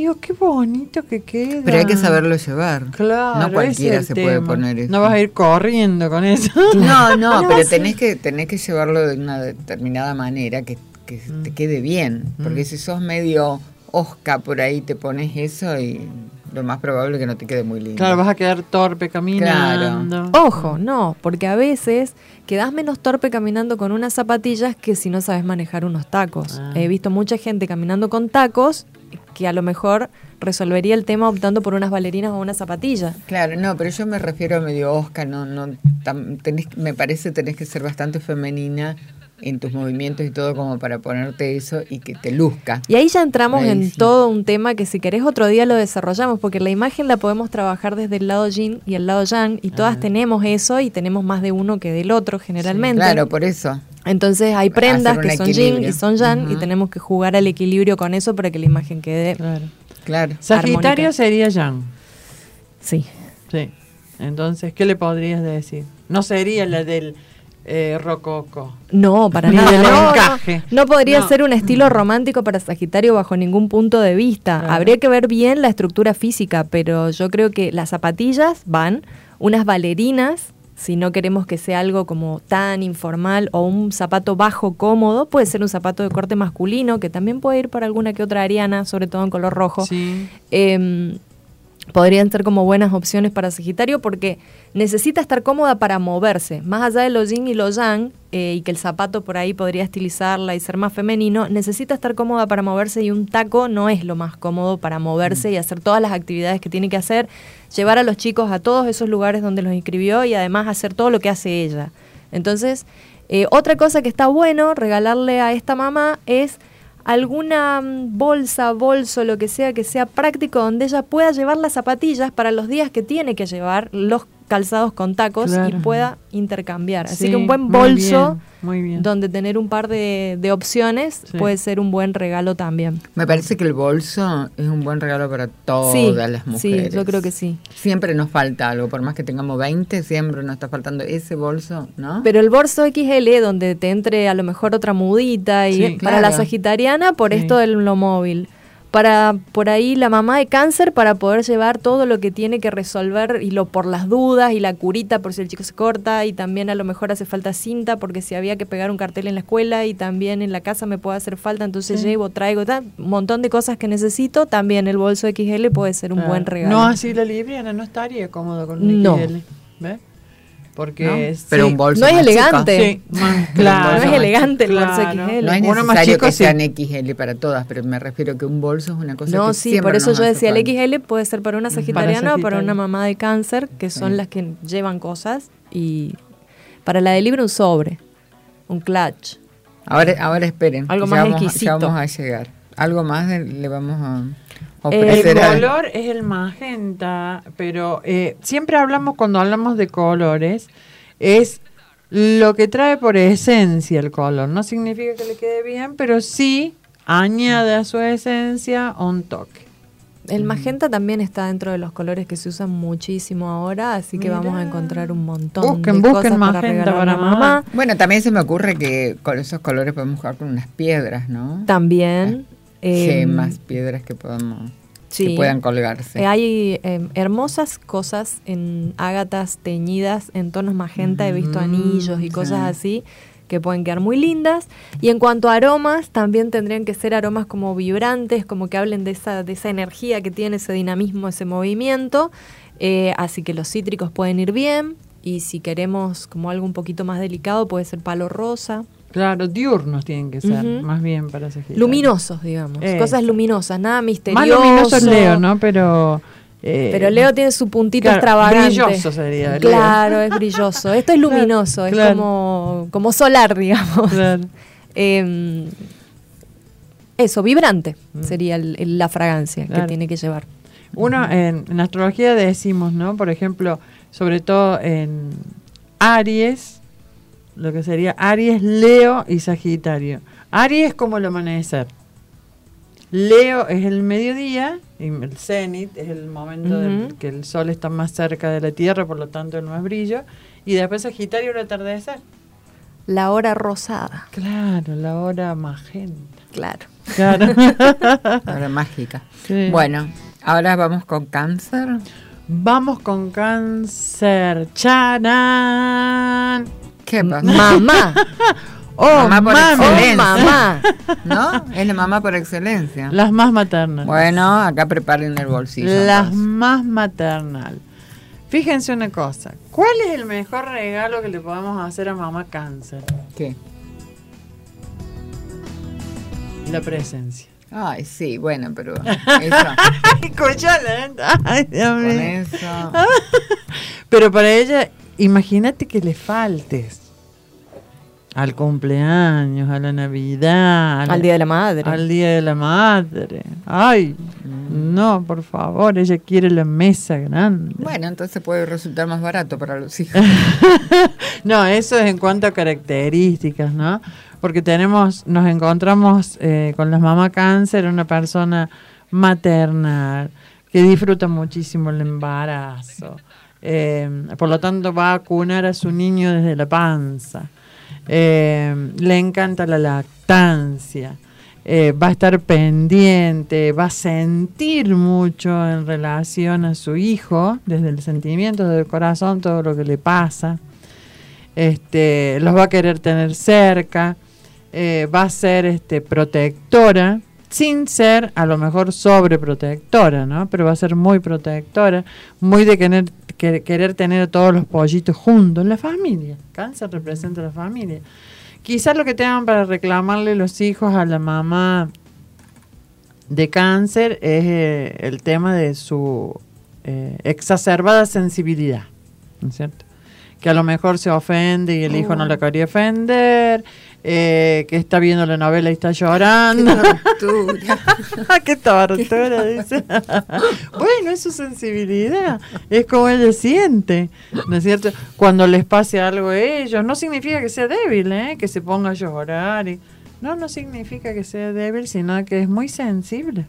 Digo, qué bonito que queda. Pero hay que saberlo llevar. Claro, No cualquiera se puede poner eso. No vas a ir corriendo con eso. No, no, No, pero tenés que tenés que llevarlo de una determinada manera que, que Mm. te quede bien. Porque si sos medio osca por ahí, te pones eso y lo más probable es que no te quede muy lindo. Claro, vas a quedar torpe caminando. Ojo, no, porque a veces quedás menos torpe caminando con unas zapatillas que si no sabes manejar unos tacos. Ah. He visto mucha gente caminando con tacos que a lo mejor resolvería el tema optando por unas bailarinas o unas zapatillas. Claro, no, pero yo me refiero a medio osca, no, no, tam- tenés, me parece tenés que ser bastante femenina en tus movimientos y todo como para ponerte eso y que te luzca. Y ahí ya entramos Ahí en sí. todo un tema que si querés otro día lo desarrollamos, porque la imagen la podemos trabajar desde el lado yin y el lado yang, y todas tenemos eso y tenemos más de uno que del otro generalmente. Claro, por eso. Entonces hay prendas que son yin y son yang y tenemos que jugar al equilibrio con eso para que la imagen quede Claro. Claro. Sagitario Armónica. sería Yang. Sí. Sí. Entonces, ¿qué le podrías decir? No sería la del eh, rococo. No, para Ni nada. del No, no. encaje. No podría No. ser un estilo romántico para Sagitario bajo ningún punto de vista. Claro. Habría que ver bien la estructura física, pero yo creo que las zapatillas van, unas bailarinas, si no queremos que sea algo como tan informal o un zapato bajo cómodo, puede ser un zapato de corte masculino que también puede ir para alguna que otra ariana, sobre todo en color rojo. Sí. Em, podrían ser como buenas opciones para Sagitario porque necesita estar cómoda para moverse. Más allá de lo yin y lo yang, eh, y que el zapato por ahí podría estilizarla y ser más femenino, necesita estar cómoda para moverse y un taco no es lo más cómodo para moverse y hacer todas las actividades que tiene que hacer, llevar a los chicos a todos esos lugares donde los inscribió y además hacer todo lo que hace ella. Entonces, eh, otra cosa que está bueno regalarle a esta mamá es alguna mm, bolsa, bolso, lo que sea que sea práctico donde ella pueda llevar las zapatillas para los días que tiene que llevar los calzados con tacos Claro. y pueda intercambiar. Así Sí, que un buen muy bolso bien, muy bien. donde tener un par de, de opciones Sí. puede ser un buen regalo también. Me parece que el bolso es un buen regalo para todas sí, las mujeres. sí, yo creo que sí. Siempre nos falta algo, por más que tengamos 20, siempre nos está faltando ese bolso, ¿no? Pero el bolso XL, donde te entre a lo mejor otra mudita, y Sí, para la sagitariana, por Sí. esto del lo móvil. Para por ahí la mamá de cáncer, para poder llevar todo lo que tiene que resolver y lo por las dudas y la curita por si el chico se corta y también a lo mejor hace falta cinta porque si había que pegar un cartel en la escuela y también en la casa me puede hacer falta, entonces Sí. llevo, traigo, un montón de cosas que necesito, también el bolso XL puede ser un Claro. buen regalo. No así la libriana, no estaría cómodo con un No. XL. ¿Ves? Porque ¿No? es- Pero sí. un bolso No es elegante. Sí, claro. No es elegante el bolso Claro. XL. No es Uno más necesario chico, que sí. sean XL para todas, pero me refiero que un bolso es una cosa No, que sí, siempre por eso yo decía, el. XL puede ser para una sagitariana o para una mamá de cáncer, que son Sí. las que llevan cosas. Y para la de libre un sobre, un clutch. Ahora, ahora esperen, Algo que más ya vamos, exquisito. ya vamos a llegar. Algo más le vamos a El color es el magenta, pero eh, siempre hablamos, cuando hablamos de colores, es lo que trae por esencia el color. No significa que le quede bien, pero sí añade a su esencia un toque. El magenta también está dentro de los colores que se usan muchísimo ahora, así que vamos a encontrar un montón Busquen, de busquen cosas para magenta para a mamá. Bueno, también se me ocurre que con esos colores podemos jugar con unas piedras, ¿no? También. Gemas, piedras que podamos sí. que puedan colgarse. Eh, hay eh, hermosas cosas en ágatas teñidas en tonos magenta, he visto Mm, anillos y sí. cosas así que pueden quedar muy lindas. Y en cuanto a aromas, también tendrían que ser aromas como vibrantes, como que hablen de esa, de esa energía que tiene ese dinamismo, ese movimiento. Eh, así que los cítricos pueden ir bien. Y si queremos como algo un poquito más delicado, puede ser palo rosa. Claro, diurnos tienen que ser, más bien para Sagitario. Luminosos, digamos. Cosas luminosas, nada Más misterioso. luminoso es Leo, ¿no? Pero... eh, Pero Leo tiene su puntito claro, extravagante. brilloso sería, Leo. Claro, es brilloso. Esto es luminoso, es claro. como, como solar, digamos. Eh, eso, vibrante sería el- el- la fragancia que Mm. Tiene que llevar. Uno, en, en astrología decimos, ¿no? Por ejemplo, sobre todo en Aries, lo que sería Aries, Leo y Sagitario. Aries es como el amanecer. Leo es el mediodía, y el cenit es el momento del Ujú. que el sol está más cerca de la Tierra, por lo tanto el más brillo. Y después Sagitario el atardecer. La hora rosada, Claro, la hora magenta. claro. Claro. Ahora mágica. Sí. Bueno, ahora vamos con cáncer. Vamos con cáncer. ¡Charán! ¿Qué pasa? Mamá, ¡Oh, Mamá por mami! oh excelencia. mamá. ¿No? Es la mamá por excelencia. Las más maternales. Bueno, acá preparen el bolsillo. Las entonces. más maternal. Fíjense una cosa. ¿Cuál es el mejor regalo que le podemos hacer a mamá cáncer? ¿Qué? La presencia. Ay, sí, bueno, pero eso, Escuchala, ¿eh? Ay, Dios con mío. eso. Pero para ella, imagínate que le faltes. Al cumpleaños, a la Navidad, Al Día de la Madre. al Día de la Madre. Ay, no, por favor, ella quiere la mesa grande. Bueno, entonces puede resultar más barato para los hijos. No, eso es en cuanto a características, ¿no? Porque tenemos, nos encontramos eh, con las mamás cáncer, una persona maternal que disfruta muchísimo el embarazo. Eh, por lo tanto, va a acunar a su niño desde la panza. Eh, le encanta la lactancia. eh, va a estar pendiente, va a sentir mucho en relación a su hijo, desde el sentimiento, desde el corazón, todo lo que le pasa este, los va a querer tener cerca, eh, va a ser este, protectora, sin ser a lo mejor sobreprotectora, ¿no? Pero va a ser muy protectora, muy de querer, que- querer tener a todos los pollitos juntos, la familia. Cáncer representa la familia. Quizás lo que tengan para reclamarle los hijos a la mamá de cáncer es eh, el tema de su eh, exacerbada sensibilidad, ¿no es cierto? Que a lo mejor se ofende y el hijo no la quería ofender, eh, que está viendo la novela y está llorando. ¡Qué tortura! dice. bueno, es su sensibilidad, es como ella siente, ¿no es cierto? Cuando les pase algo a ellos, no significa que sea débil, ¿eh? que se ponga a llorar. Y... No, no significa que sea débil, sino que es muy sensible.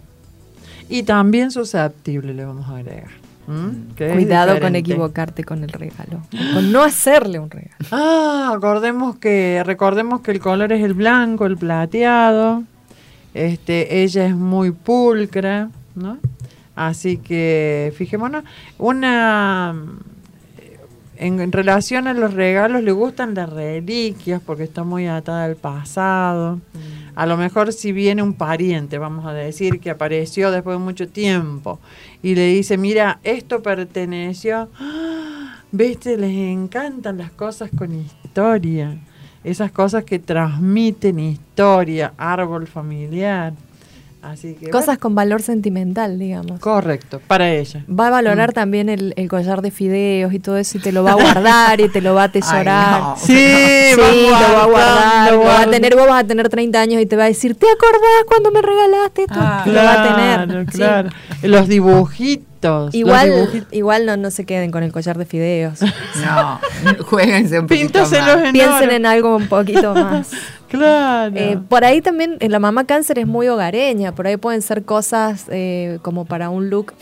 Y también susceptible, le vamos a agregar. ¿M? Que es Cuidado con equivocarte con el regalo. Con no hacerle un regalo. Ah, acordemos que, recordemos que el color es el blanco, el plateado. Este, ella es muy pulcra, ¿no? Así que, fijémonos, una en, relación a los regalos le gustan las reliquias porque está muy atada al pasado. A lo mejor si viene un pariente, vamos a decir, que apareció después de mucho tiempo y le dice, mira, esto perteneció, ¡Ah! viste, les encantan las cosas con historia, esas cosas que transmiten historia, árbol familiar. Así que... Cosas con valor sentimental, digamos. correcto, para ella. Va a valorar también el, el collar de fideos y todo eso y te lo va a guardar y te lo va a atesorar. Ay, no. Sí, Sí, lo va a guardar, lo va a tener, vos vas a tener 30 años y te va a decir, ¿te acordás cuando me regalaste esto? Ah, lo va a tener. Claro, sí. claro. Los dibujitos. Igual, dibujitos. igual no, no se queden con el collar de fideos. No, jueguense un poquito Píntaselos más. en Piensen en algo un poquito más. Claro. Eh, por ahí también eh, la mamá cáncer es muy hogareña, por ahí pueden ser cosas eh, como para un look,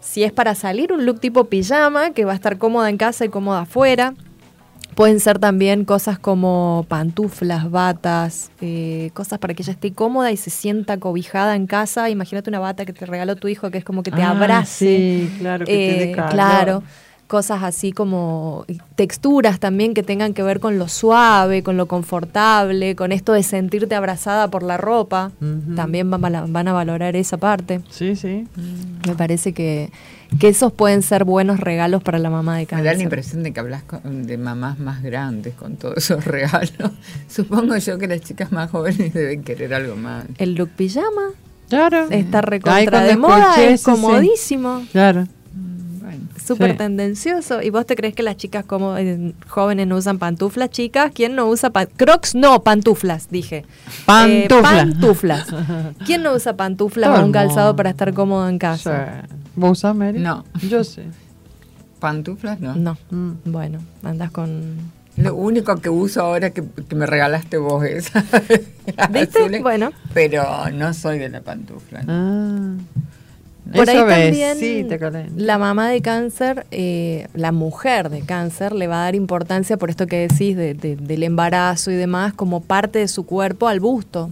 si es para salir, un look tipo pijama, que va a estar cómoda en casa y cómoda afuera. Pueden ser también cosas como pantuflas, batas, eh, cosas para que ella esté cómoda y se sienta cobijada en casa. Imagínate una bata que te regaló tu hijo que es como que te Ah, abrace. Sí, claro, que te dé calor. claro, cosas así como texturas también que tengan que ver con lo suave, con lo confortable, con esto de sentirte abrazada por la ropa. También van a, van a valorar esa parte. Sí, sí. Me parece que, que esos pueden ser buenos regalos para la mamá de Me cáncer. da la impresión de que hablas con- de mamás más grandes con todos esos regalos. Supongo yo que las chicas más jóvenes deben querer algo más. El look pijama Claro. está recontra de moda, escuché es sí. comodísimo. Claro. Súper Sí. tendencioso. ¿Y vos te crees que las chicas como eh, jóvenes no usan pantuflas, chicas? ¿Quién no usa Crocs? No, pantuflas, dije. Eh, Pantufla. pantuflas. ¿Quién no usa pantuflas o un calzado para estar cómodo en Sí. casa? ¿Vos usás, Mary? No. Yo sé. pantuflas no. No. Mm. Bueno, andas con... Lo único que uso ahora que, que me regalaste vos es. ¿Viste? azules, Bueno. Pero no soy de la pantufla. ¿no? Ah. Por Eso ahí ves, también sí, te la mamá de cáncer, eh, la mujer de cáncer, le va a dar importancia por esto que decís de- de- del embarazo y demás como parte de su cuerpo al busto.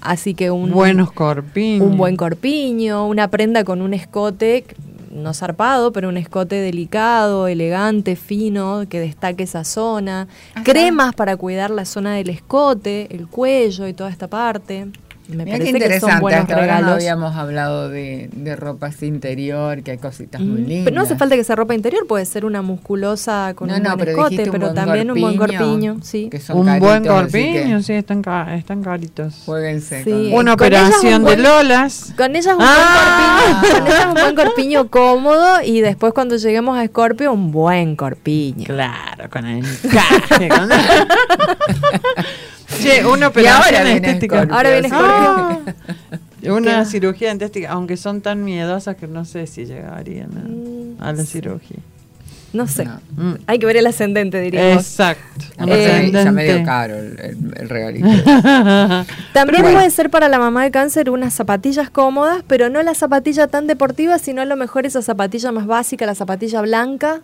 Así que un, Buenos corpiños. un buen corpiño, una prenda con un escote, no zarpado, pero un escote delicado, elegante, fino, que destaque esa zona. Cremas para cuidar la zona del escote, el cuello y toda esta parte. Me Mira parece que son interesante, buenos hasta ahora no regalos. habíamos hablado de, de ropa así interior, que hay cositas muy Mm, lindas. Pero no hace falta que sea ropa interior, puede ser una musculosa con No, un no, buen pero escote, pero buen también un buen corpiño, corpiño, sí. que son Un buen caritos, así corpiño, que sí, están, ca- están caritos. Jueguense. Sí. con- Una con ellas operación un de buen- Lolas. Con ella es un Ah. buen corpiño, con ella es un buen corpiño cómodo y después cuando lleguemos a Scorpio un buen corpiño. Claro, con el encaje. Che, una Y operación ahora estética. Ahora viene. Ah, una ¿Qué? cirugía estética, aunque son tan miedosas que no sé si llegarían Mm, a, a la cirugía. No sé, No. Mm. hay que ver el ascendente, diríamos. Exacto. Además, Eh, ya medio caro el, el- el regalito. También bueno. puede ser para la mamá de cáncer unas zapatillas cómodas, pero no la zapatilla tan deportiva, sino a lo mejor esa zapatilla más básica, la zapatilla blanca,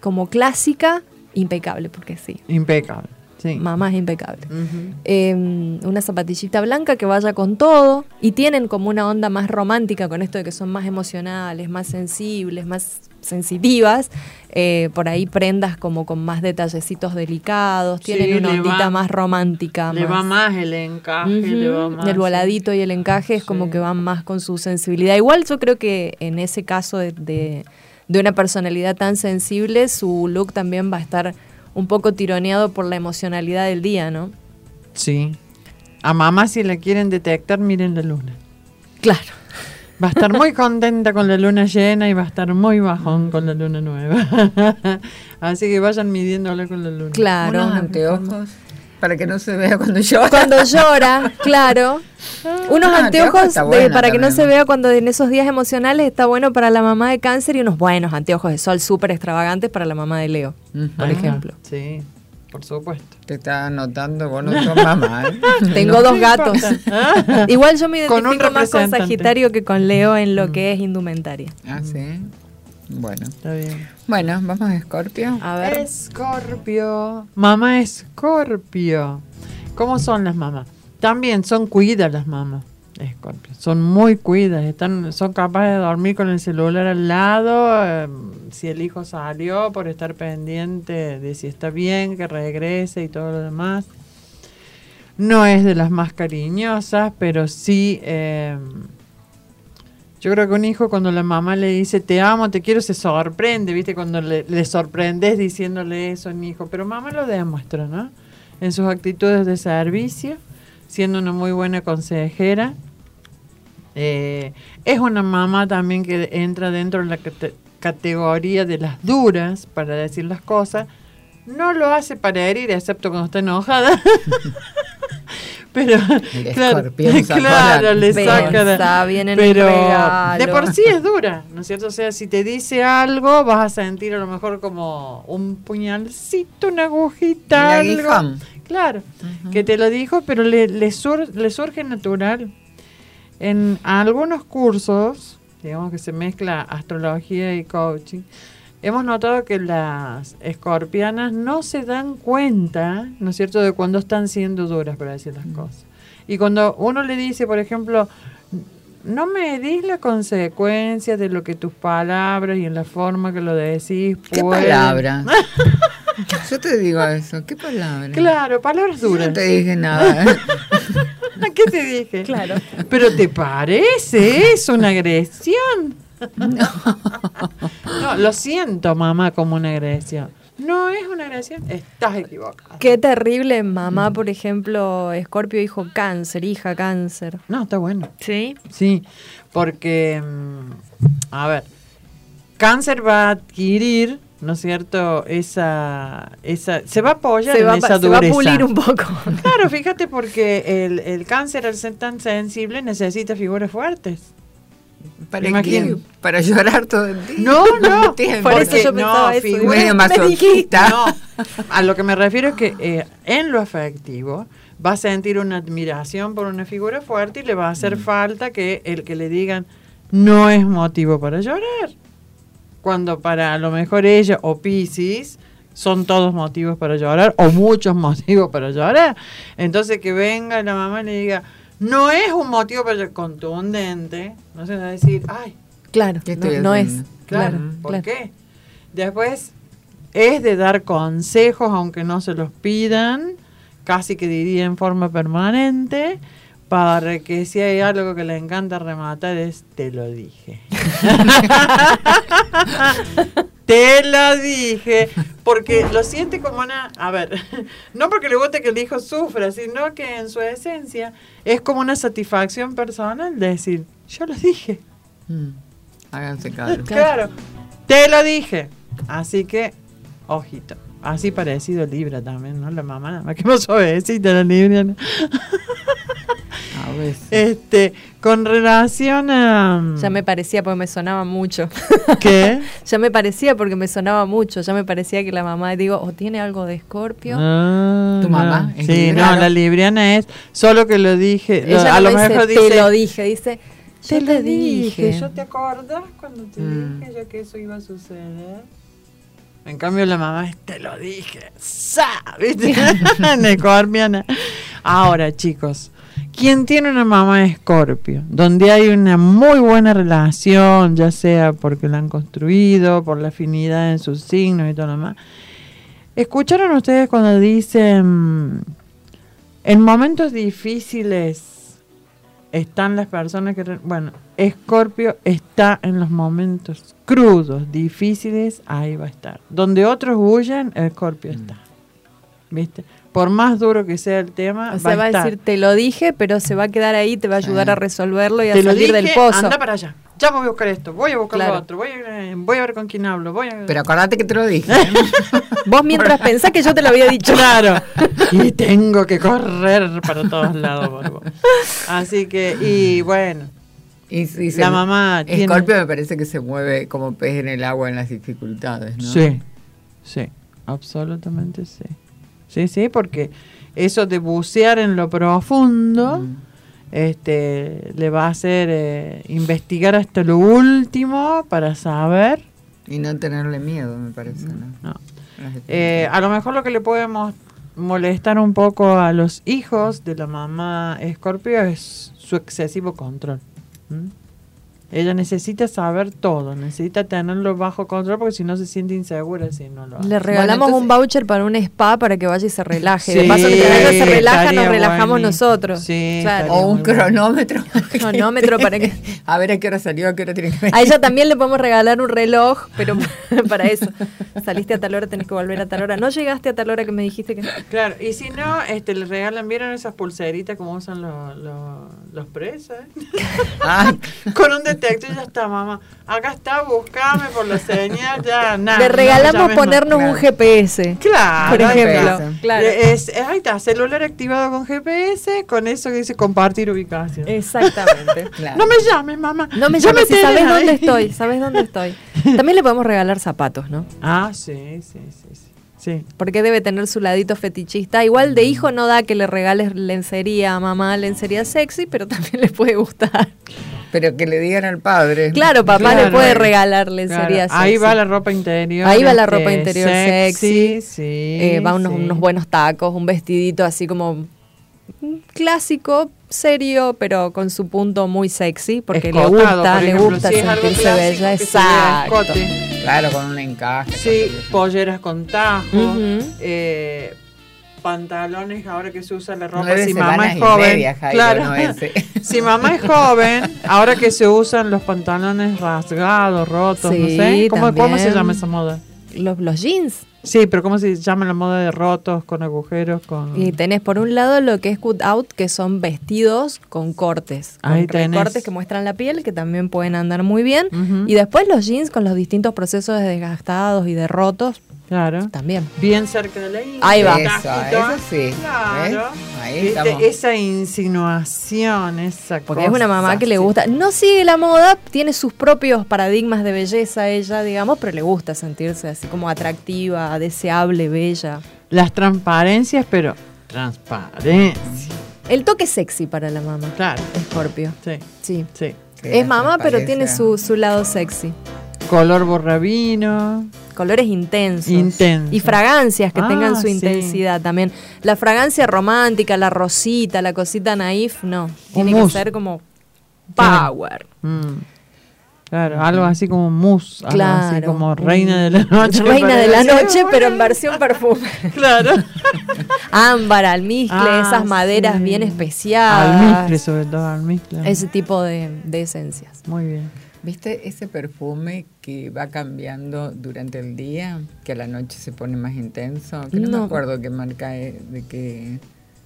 como clásica, impecable, porque sí, Impecable. Sí. mamá es impecable. Eh, una zapatillita blanca que vaya con todo y tienen como una onda más romántica con esto de que son más emocionales, más sensibles, más sensitivas. eh, por ahí prendas como con más detallecitos delicados, Sí, tienen una ondita va- más romántica. Le va más el encaje, le va más. El voladito y el encaje es como que van más con su sensibilidad. Igual yo creo que en ese caso de, de- de una personalidad tan sensible, su look también va a estar un poco tironeado por la emocionalidad del día, ¿no? Sí. A mamá si la quieren detectar, miren la luna. Claro. Va a estar muy contenta con la luna llena y va a estar muy bajón con la luna nueva. Así que vayan midiéndole con la luna. Claro. Unos anteojos para que no se vea cuando llora. Cuando llora, claro. Unos Ah, anteojos anteojos de- para que no se vea cuando en esos días emocionales está bueno para la mamá de cáncer y unos buenos anteojos de sol súper extravagantes para la mamá de Leo, por Ah, ejemplo. Sí, por supuesto. Te está anotando, vos no sos mamá. ¿eh? Tengo dos gatos. Igual yo me identifico más con. Sagitario que con Leo en lo que es indumentaria. Ah, sí. Bueno. Está bien. Bueno, vamos a Scorpio. A ver. Escorpio. Mamá Escorpio. ¿Cómo son las mamás? También son cuidas las mamás. Escorpio. Son muy cuidas. Están, son capaces de dormir con el celular al lado. eh, si el hijo salió, por estar pendiente de si está bien, que regrese y todo lo demás. No es de las más cariñosas, pero sí. eh, yo creo que un hijo cuando la mamá le dice te amo, te quiero, se sorprende, ¿viste? Cuando le, sorprendes diciéndole eso a un hijo. Pero mamá lo demuestra, ¿no? En sus actitudes de servicio, siendo una muy buena consejera. Eh, es una mamá también que entra dentro de la cate- categoría de las duras, para decir las cosas. No lo hace para herir, excepto cuando está enojada. Pero, El claro, claro, la- le saca pero de por sí es dura, ¿no es cierto? O sea, si te dice algo, vas a sentir a lo mejor como un puñalcito, una agujita, algo. Claro, que te lo dijo, pero le, le, sur- le surge natural. En algunos cursos, digamos que se mezcla astrología y coaching, hemos notado que las escorpianas no se dan cuenta, ¿no es cierto?, de cuando están siendo duras para decir las cosas. Y cuando uno le dice, por ejemplo, no me dis la consecuencia de lo que tus palabras y en la forma que lo decís ¿Qué pueden- palabra? Yo te digo eso. ¿Qué palabra? Claro, palabras Yo duras. no te dije nada. ¿Qué te dije? Claro. Pero ¿te parece? Es una agresión. No. lo siento, mamá, como una agresión. No es una agresión, estás equivocada. Qué terrible mamá, por ejemplo, Escorpio, hijo cáncer, hija cáncer. No, está bueno. ¿Sí? Sí, porque, mm, a ver, cáncer va a adquirir, ¿no es cierto? Esa, esa, se va a apoyar Se en va, esa se va a dureza. pulir un poco. Claro, fíjate porque el, el cáncer al ser tan sensible necesita figuras fuertes. ¿Para Imagino. qué? ¿Para llorar todo el día? No, no. Por eso porque yo pensaba no, eso. figura- Medio Me masoquista. No, a lo que me refiero es que eh, en lo afectivo va a sentir una admiración por una figura fuerte y le va a hacer falta que el que le digan no es motivo para llorar. Cuando para a lo mejor ella o Piscis son todos motivos para llorar o muchos motivos para llorar. Entonces que venga la mamá y le diga, no es un motivo contundente, no se va a decir, ay, Claro, ¿Qué no, no es. Claro, Claro, ¿por claro. qué? Después es de dar consejos, aunque no se los pidan, casi que diría en forma permanente, para que si hay algo que le encanta rematar es te lo dije. te lo dije, porque lo siente como una, a ver, no porque le guste que el hijo sufra, sino que en su esencia es como una satisfacción personal de decir, yo lo dije. Mm. Háganse cargo. Claro, te lo dije. Así que, ojito. Así parecido a Libra también, ¿no? La mamá, nada más que más suavecita la Libra. ¿no? A veces. Este, con relación a... Ya me parecía porque me sonaba mucho. ¿Qué? ya me parecía porque me sonaba mucho. Ya me parecía que la mamá, digo, o tiene algo de escorpio. Ah, ¿Tu mamá no. es Sí, no, la libriana es, solo que lo dije, lo- Ella a lo dice, mejor te dice... lo dije, dice, Te lo dije. ¿Yo te acordás cuando te Mm. dije yo que eso iba a suceder? En cambio la mamá es, te lo dije. ¡Sa! ¿Viste? Escorpiana. Ahora, chicos, quien tiene una mamá escorpio, donde hay una muy buena relación, ya sea porque la han construido, por la afinidad en sus signos y todo lo demás, ¿escucharon ustedes cuando dicen, en momentos difíciles están las personas que... Bueno, Escorpio está en los momentos crudos, difíciles, ahí va a estar. Donde otros huyen, Escorpio está. ¿Viste? Por más duro que sea el tema, O sea, va a estar. decir, te lo dije, pero se va a quedar ahí, te va a ayudar a resolverlo y a lo salir dije, del pozo. anda para allá. Ya voy a buscar esto, voy a buscar Claro. lo otro, voy a, voy a ver con quién hablo, voy a... Pero acordate que te lo dije. Vos mientras pensás que yo te lo había dicho. Claro. y tengo que correr para todos lados. por vos. Así que, y bueno, Y, y se- La mamá tiene- Escorpio me parece que se mueve como pez en el agua en las dificultades, ¿no? sí, sí, absolutamente sí. Sí, sí, porque eso de bucear en lo profundo, Mm. este, le va a hacer eh, investigar hasta lo último para saber. Y no tenerle miedo, me parece, ¿no? Eh, a lo mejor lo que le podemos molestar un poco a los hijos de la mamá Escorpio es su excesivo control. ¿M? Ella necesita saber todo, necesita tenerlo bajo control porque si no se siente insegura si no lo hace. Le regalamos Bueno, un voucher para un spa para que vaya y se relaje. Sí, de paso, ella se relaja, nos relajamos nosotros. Sí, Claro. O un muy bueno. cronómetro. Cronómetro para que- A ver a qué hora salió, a qué hora tiene que venir. A ella también le podemos regalar un reloj, pero para eso. Saliste a tal hora, tenés que volver a tal hora. No llegaste a tal hora que me dijiste que... Claro, y si no, este, le regalan, ¿vieron esas pulseritas como usan los, los, los presos? Ah, Con un detector ya está, mamá. Acá está, buscame por la señal, ya, nada. Le regalamos ponernos un. GPS. Claro, por ejemplo. Claro. Es, es- ahí está, celular activado con GPS, con eso que dice compartir ubicación. Exactamente. claro. No me llames, mamá. No me llames si sabes ahí. dónde estoy, sabes dónde estoy. También le podemos regalar zapatos, ¿no? Ah, sí, sí, sí, sí. Sí. Porque debe tener su ladito fetichista. Igual de hijo no da que le regales lencería a mamá, lencería sexy, pero también le puede gustar. Pero que le digan al padre. Claro, papá Claro. le puede regalar Claro, lencería sexy. Ahí va la ropa interior. Ahí va la este, ropa interior sexy. Sí, Eh, va unos, sí. unos buenos tacos, un vestidito así como mm, clásico, serio, pero con su punto muy sexy, porque le Escotado, gusta, por le gusta si sentirse bella. Exacto. Claro, con un encaje. Sí, polleras con tajo, eh, pantalones ahora que se usa la ropa. Nueve si mamá es joven, media, Jairo, claro. no ese. si mamá es joven, ahora que se usan los pantalones rasgados, rotos, no sé, ¿cómo, ¿cómo se llama esa moda? Los, los jeans. Sí, pero ¿cómo se llama la moda de rotos, con agujeros, con... Y tenés por un lado lo que es cut out, que son vestidos con cortes, con Ahí tenés. recortes que muestran la piel, que también pueden andar muy bien. Y después los jeans con los distintos procesos de desgastados y de rotos, Claro. también. Bien cerca de la ingle, Ahí va. Eso, eso sí. Claro. Ahí estamos. Esa insinuación, esa Porque es una mamá cosa, que le sí. gusta, no sigue la moda, tiene sus propios paradigmas de belleza ella, digamos, pero le gusta sentirse así como atractiva, deseable, bella. Las transparencias, pero transparencia. El toque sexy para la mamá, Claro, Escorpio. sí, Sí. sí. Sí, Es mamá, pero tiene su, su lado sexy. Color borrabino. Colores intensos. Intensos. Y fragancias que Ah, tengan su sí. intensidad también. La fragancia romántica, la rosita, la cosita naif, no. Tiene que ser como power. Mm. Claro, algo así como mousse, algo así Claro. como reina de la noche. Reina de la noche, pero en versión perfume. Claro. Ámbar, almizcle, Ah, esas maderas sí. bien especiadas. Almizcle, sobre todo almizcle. Ese tipo de, de esencias. Muy bien. ¿Viste ese perfume que va cambiando durante el día? Que a la noche se pone más intenso. Que no, No. me acuerdo qué marca es, de que...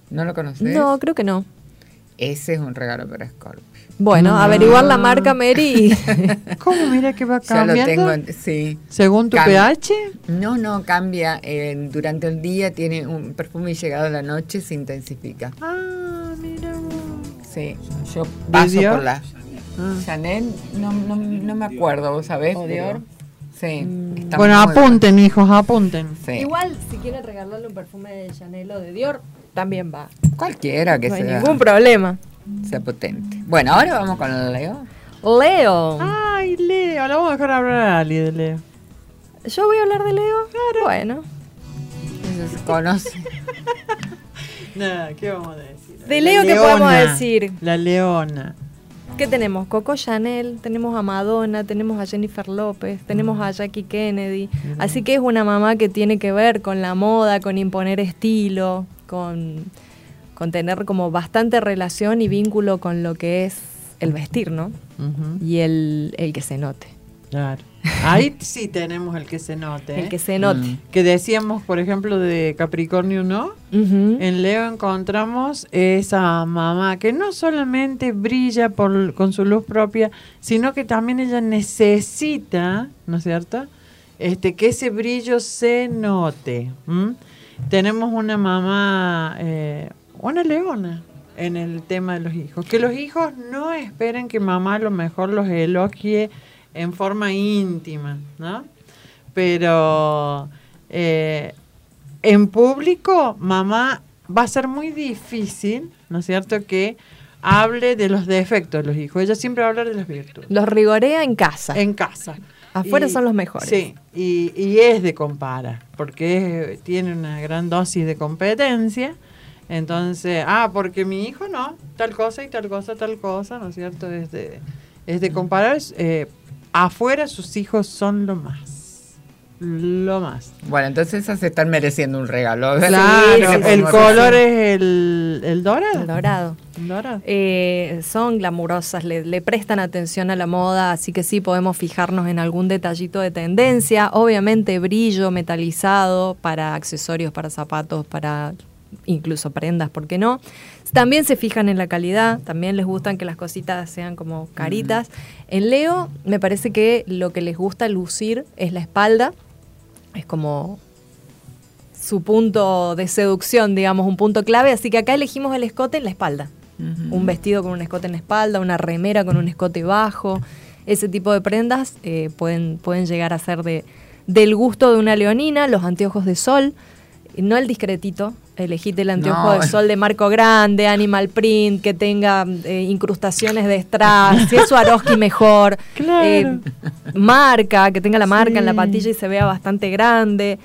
¿No lo conoces? No, creo que no. Ese es un regalo para Scorpio. Bueno, Ah. averiguar la marca Mary. ¿Cómo mira que va Ya lo cambiando? tengo, en- sí. Según tu pH. No, no, cambia. eh, durante el día tiene un perfume y llegado a la noche se intensifica. Ah, mira. Sí, yo paso por la... Ah. Chanel, no, no, no me acuerdo, ¿vos sabés? ¿O Dior? Sí. está Bueno, apunten, hijos, apunten. bueno. Sí. Igual, si quieren regalarle un perfume de Chanel o de Dior, también va. Cualquiera que no hay sea, ningún problema. sea potente. Bueno, ahora vamos con el Leo. Leo. Ay, Leo, la vamos a dejar hablar a Ali de Leo. ¿Yo voy a hablar de Leo? Bueno. Ese se conoce. Nada, ¿qué vamos a decir? De Leo, ¿qué podemos decir? La leona. ¿Qué tenemos? Coco Chanel, tenemos a Madonna, tenemos a Jennifer López, tenemos a Jackie Kennedy. Así que es una mamá que tiene que ver con la moda, con imponer estilo, con, con tener como bastante relación y vínculo con lo que es el vestir, ¿no? Y el, el que se note. Claro. Ahí sí tenemos el que se note. El ¿eh? que se note. Mm. Que decíamos, por ejemplo, de Capricornio, ¿no? En Leo encontramos esa mamá que no solamente brilla por, con su luz propia, sino que también ella necesita, ¿no es cierto? Este, que ese brillo se note. Tenemos una mamá, eh, una leona en el tema de los hijos. Que los hijos no esperen que mamá a lo mejor los elogie en forma íntima, ¿no? Pero eh, en público, mamá, va a ser muy difícil, ¿no es cierto?, que hable de los defectos de los hijos. Ella siempre va a hablar de las virtudes. Los rigorea en casa. En casa. Afuera Y- son los mejores. Sí, y, y es de compara, porque es- tiene una gran dosis de competencia. Entonces, ah, porque mi hijo no, tal cosa y tal cosa, tal cosa, ¿no es cierto? Es de, es de comparar. eh, afuera sus hijos son lo más. Lo más. Bueno, entonces esas se están mereciendo un regalo. Claro, Sí, el color es el, el dorado. El dorado. El dorado. Eh, son glamurosas, le, le prestan atención a la moda, así que sí podemos fijarnos en algún detallito de tendencia. Obviamente brillo metalizado para accesorios, para zapatos, para incluso prendas, ¿por qué no? También se fijan en la calidad, también les gustan que las cositas sean como caritas. En Leo me parece que lo que les gusta lucir es la espalda, es como su punto de seducción, digamos, un punto clave, así que acá elegimos el escote en la espalda. Un vestido con un escote en la espalda, una remera con un escote bajo, ese tipo de prendas eh, pueden, pueden llegar a ser de, del gusto de una leonina, los anteojos de sol, no el discretito, elegite el anteojo No. de sol de marco grande, animal print, que tenga eh, incrustaciones de strass, si es Swarovski mejor, Claro. Eh, marca, que tenga la marca en la patilla y se vea bastante grande.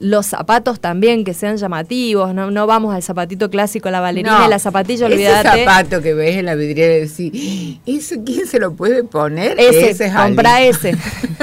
Los zapatos también que sean llamativos, no, no vamos al zapatito clásico, la balerina No, y la zapatilla, Ese olvídate. zapato que ves en la vidriera y decís, ¿eso quién se lo puede poner? Ese, es compra Ali. ese.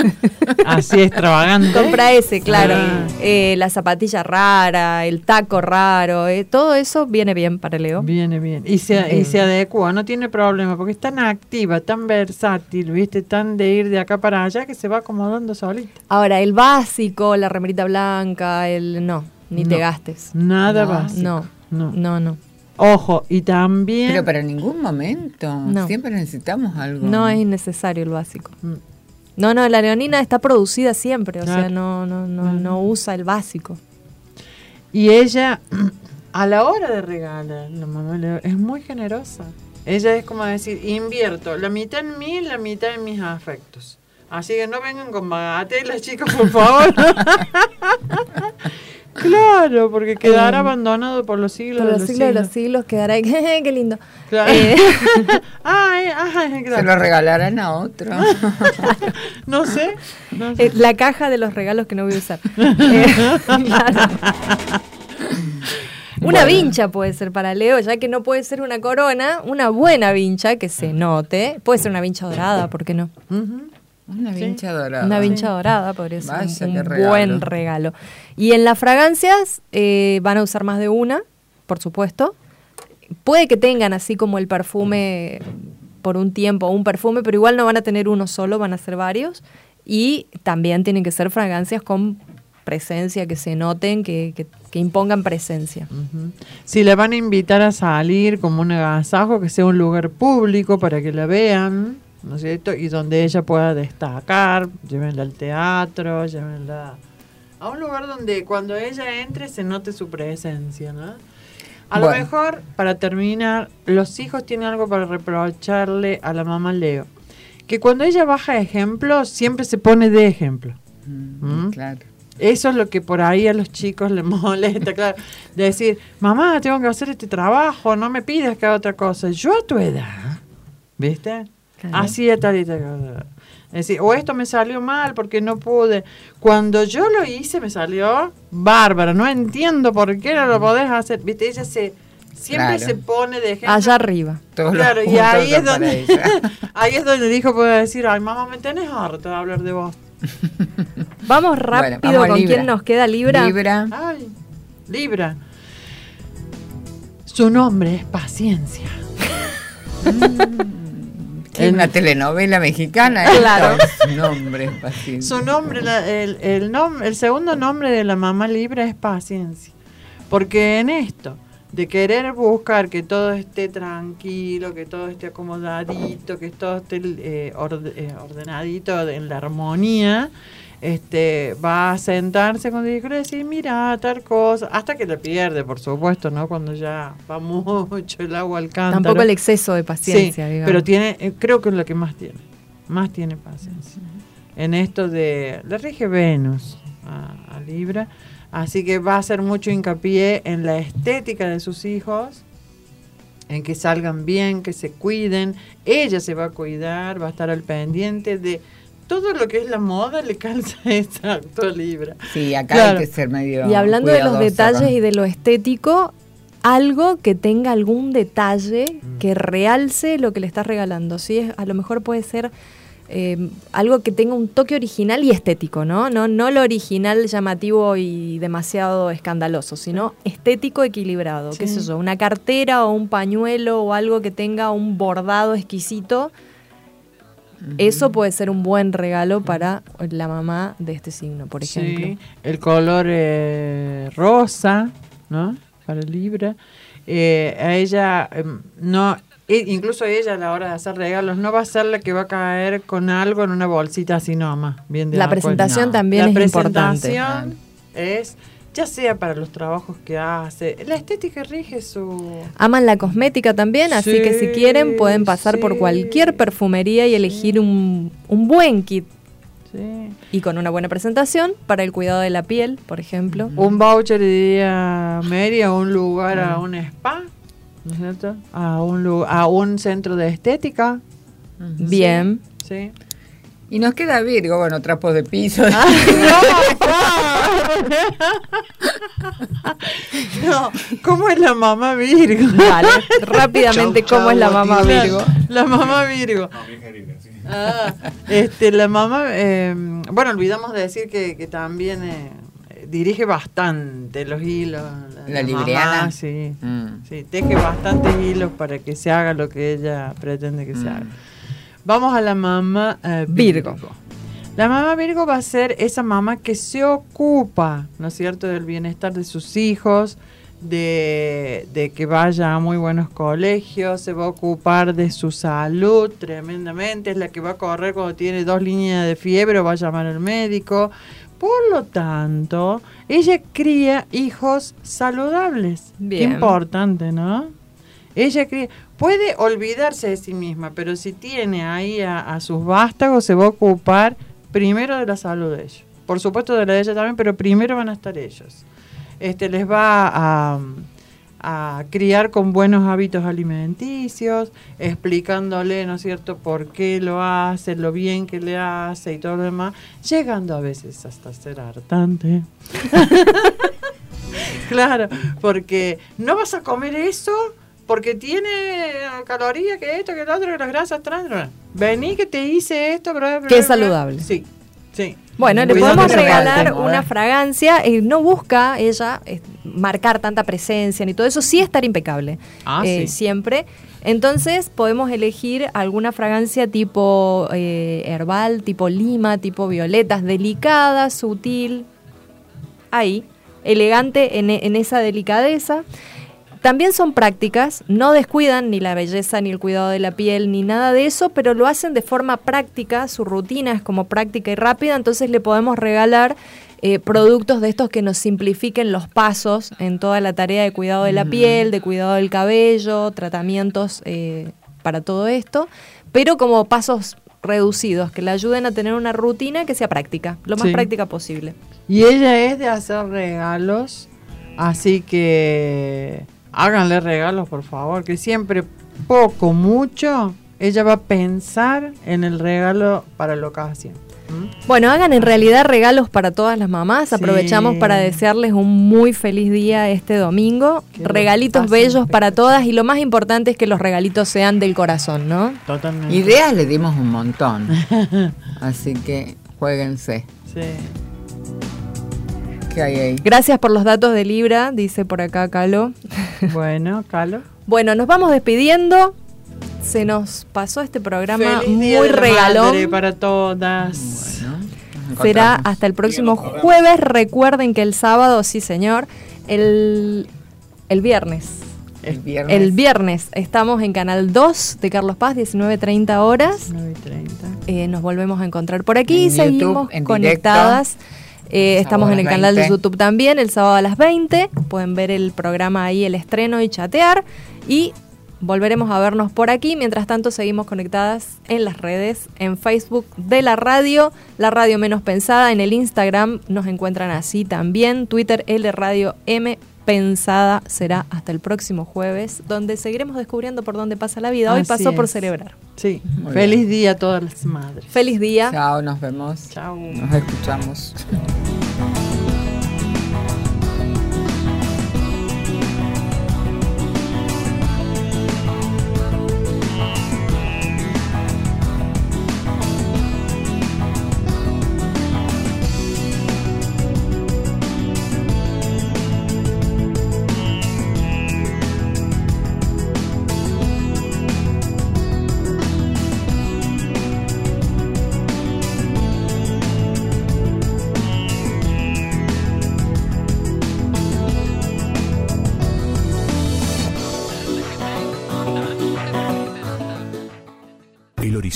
Así extravagante. compra ese, claro. Ah. Eh, la zapatilla rara, el taco raro, eh, todo eso viene bien para Leo. Viene bien. Y se, y se adecua, no tiene problema, porque es tan activa, tan versátil, ¿viste? Tan de ir de acá para allá que se va acomodando solita. Ahora, el básico, la remerita blanca, el no, ni te gastes. Nada No, básico. No, No. no, no. Ojo, y también. Pero para ningún momento. No. Siempre necesitamos algo. No es innecesario el básico. Mm. No, no, la leonina está producida siempre, o sea, no, no, no, no usa el básico. Y ella, a la hora de regalar, la mamá es muy generosa. Ella es como decir, invierto la mitad en mí y la mitad en mis afectos. Así que no vengan con bagatelas, chicos, por favor. Claro, porque quedará Eh, abandonado por los siglos Por de los los siglos de los siglos. siglos quedará ahí. qué lindo. Claro. Eh, Ay, ay, Se lo regalarán a otro. No sé. no sé. eh, la caja de los regalos que no voy a usar. Claro. Una Bueno. vincha puede ser para Leo, ya que no puede ser una corona, una buena vincha que se note. Puede ser una vincha dorada, ¿por qué no? Ujú. Una Sí. vincha dorada. Una vincha dorada podría ser Vaya, un, un regalo. buen regalo. Y en las fragancias eh, van a usar más de una, por supuesto. Puede que tengan así como el perfume por un tiempo, un perfume, pero igual no van a tener uno solo, van a ser varios. Y también tienen que ser fragancias con presencia, que se noten, que, que- que impongan presencia. Si le van a invitar a salir como un agasajo, que sea un lugar público para que la vean, ¿no es cierto? Y donde ella pueda destacar, llévenla al teatro, llévenla a un lugar donde cuando ella entre se note su presencia, ¿no? A lo Bueno. mejor, para terminar, los hijos tienen algo para reprocharle a la mamá Leo. Que cuando ella baja ejemplos, siempre se pone de ejemplo. Mm, ¿Mm? Claro. Eso es lo que por ahí a los chicos les molesta, claro. De decir, mamá, tengo que hacer este trabajo, no me pidas que haga otra cosa. Yo a tu edad, ¿viste? Claro. Hacía tal y tal cosa. Es decir, o esto me salió mal porque no pude. Cuando yo lo hice me salió bárbaro. No entiendo por qué no lo podés hacer. ¿Viste? Ella se siempre Claro. se pone de ejemplo. Allá arriba. Todos Claro, y ahí es donde ahí es donde el hijo puede decir, ay mamá, me tenés harto de hablar de vos. Vamos rápido vamos con quién nos queda Libra. Libra. Ay, Libra. Su nombre es Paciencia. Es una telenovela mexicana. Claro. nombre. Su nombre, la- el, el, nom- el segundo nombre de la mamá Libra es Paciencia. Porque en esto, de querer buscar que todo esté tranquilo, que todo esté acomodadito, que todo esté eh, orde- eh, ordenadito en la armonía, este va a sentarse con el y decir, mira, tal cosa, hasta que le pierde, por supuesto, ¿no? Cuando ya va mucho el agua al cántaro. Tampoco el exceso de paciencia, Sí, digamos. pero tiene, eh, creo que es lo que más tiene, más tiene paciencia. En esto de, le rige Venus a, a Libra, así que va a hacer mucho hincapié en la estética de sus hijos, en que salgan bien, que se cuiden, ella se va a cuidar, va a estar al pendiente de todo lo que es la moda, le calza exacto a Libra. Sí, acá Claro. hay que ser medio. Y hablando de los detalles con- y de lo estético, algo que tenga algún detalle Mm. que realce lo que le estás regalando. ¿sí? Es- A lo mejor puede ser eh, algo que tenga un toque original y estético, ¿no? ¿no? No lo original llamativo y demasiado escandaloso, sino estético equilibrado. ¿Qué sé yo? Una cartera o un pañuelo o algo que tenga un bordado exquisito. Eso puede ser un buen regalo para la mamá de este signo, por ejemplo. Sí, el color eh, rosa, ¿no? Para Libra. Eh, a ella, em, no, e- incluso ella a la hora de hacer regalos, no va a ser la que va a caer con algo en una bolsita así nomás. Bien de La presentación también la es importante. presentación es, ya sea para los trabajos que hace, la estética rige su... Aman la cosmética también, así que si quieren pueden pasar por cualquier perfumería y elegir un, un buen kit Sí. y con una buena presentación para el cuidado de la piel, por ejemplo. Un voucher de día media, a un lugar, a un spa, ¿no es cierto? A un, a un centro de estética. Bien. Sí. Y nos queda Virgo, bueno, trapos de piso. No, ¿cómo es la mamá Virgo? Vale, rápidamente, Chau, ¿cómo es la mamá. Virgo? La mamá Virgo. No, sí. Ah, este, la mamá, eh, bueno, olvidamos de decir que, que también eh, dirige bastante los hilos. ¿La mamá, sí. Mm. Sí, teje bastantes hilos para que se haga lo que ella pretende que se Mm. haga. Vamos a la mamá eh, Virgo. Virgo. La mamá Virgo va a ser esa mamá que se ocupa, ¿no es cierto?, del bienestar de sus hijos, de, de que vaya a muy buenos colegios, se va a ocupar de su salud tremendamente, es la que va a correr cuando tiene dos líneas de fiebre o va a llamar al médico. Por lo tanto, ella cría hijos saludables. Bien. Qué importante, ¿no? Ella cría, puede olvidarse de sí misma, pero si tiene ahí a, a sus vástagos, se va a ocupar primero de la salud de ellos. Por supuesto de la de ella también, pero primero van a estar ellos. este, les va a, a criar con buenos hábitos alimenticios, explicándole, ¿no es cierto?, por qué lo hace, lo bien que le hace y todo lo demás, llegando a veces hasta ser hartante. claro, porque no vas a comer eso porque tiene calorías, que esto, que lo otro, que las grasas trans. Vení que te hice esto, bla, bla, Que es bla. saludable. Sí, sí. Bueno, le podemos regalar una ¿eh? fragancia. eh, no busca ella eh, marcar tanta presencia ni todo eso, sí estar impecable. Ah, eh, sí. Siempre. Entonces podemos elegir alguna fragancia tipo eh, herbal, tipo lima, tipo violetas, delicada, sutil. Ahí, elegante en, en esa delicadeza. También son prácticas, no descuidan ni la belleza ni el cuidado de la piel ni nada de eso, pero lo hacen de forma práctica, su rutina es como práctica y rápida, entonces le podemos regalar eh, productos de estos que nos simplifiquen los pasos en toda la tarea de cuidado de la piel, de cuidado del cabello, tratamientos eh, para todo esto, pero como pasos reducidos, que le ayuden a tener una rutina que sea práctica, lo más Sí. práctica posible. Y ella es de hacer regalos, así que háganle regalos, por favor, que siempre poco, mucho, ella va a pensar en el regalo para la ocasión. ¿Mm? Bueno, hagan en realidad regalos para todas las mamás. Sí. Aprovechamos para desearles un muy feliz día este domingo. Regalitos bellos para todas y lo más importante es que los regalitos sean del corazón, ¿no? Totalmente. Ideas le dimos un montón. Así que jueguense. Sí. ¿Qué hay ahí? Gracias por los datos de Libra, dice por acá Calo. Bueno, Calo. Bueno, nos vamos despidiendo. Se nos pasó este programa Feliz muy regalón. Madre para todas. Bueno, Será hasta el próximo jueves. Recuerden que el sábado, sí señor, el, el viernes. el viernes. El viernes estamos en Canal 2 de Carlos Paz, 19.30 horas. 9 y 30. Eh, nos volvemos a encontrar por aquí y YouTube, seguimos en conectadas. Eh, estamos en el canal de 20. YouTube también, el sábado a las 20. Pueden ver el programa ahí, el estreno y chatear. Y volveremos a vernos por aquí. Mientras tanto, seguimos conectadas en las redes, en Facebook de la radio, la radio menos pensada. En el Instagram nos encuentran así también. Twitter, L Radio M Pensada. Será hasta el próximo jueves, donde seguiremos descubriendo por dónde pasa la vida. Hoy Así pasó por celebrar. Sí. Muy Feliz día a todas las madres. Feliz día. Chao, nos vemos. Chao. Nos escuchamos.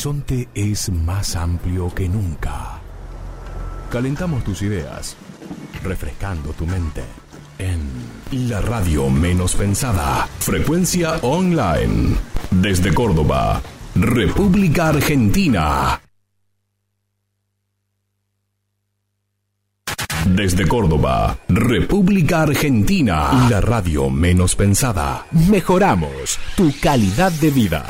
Horizonte es más amplio que nunca. Calentamos tus ideas, refrescando tu mente. En la radio menos pensada, frecuencia online. Desde Córdoba, República Argentina. Desde Córdoba, República Argentina. La radio menos pensada. Mejoramos tu calidad de vida.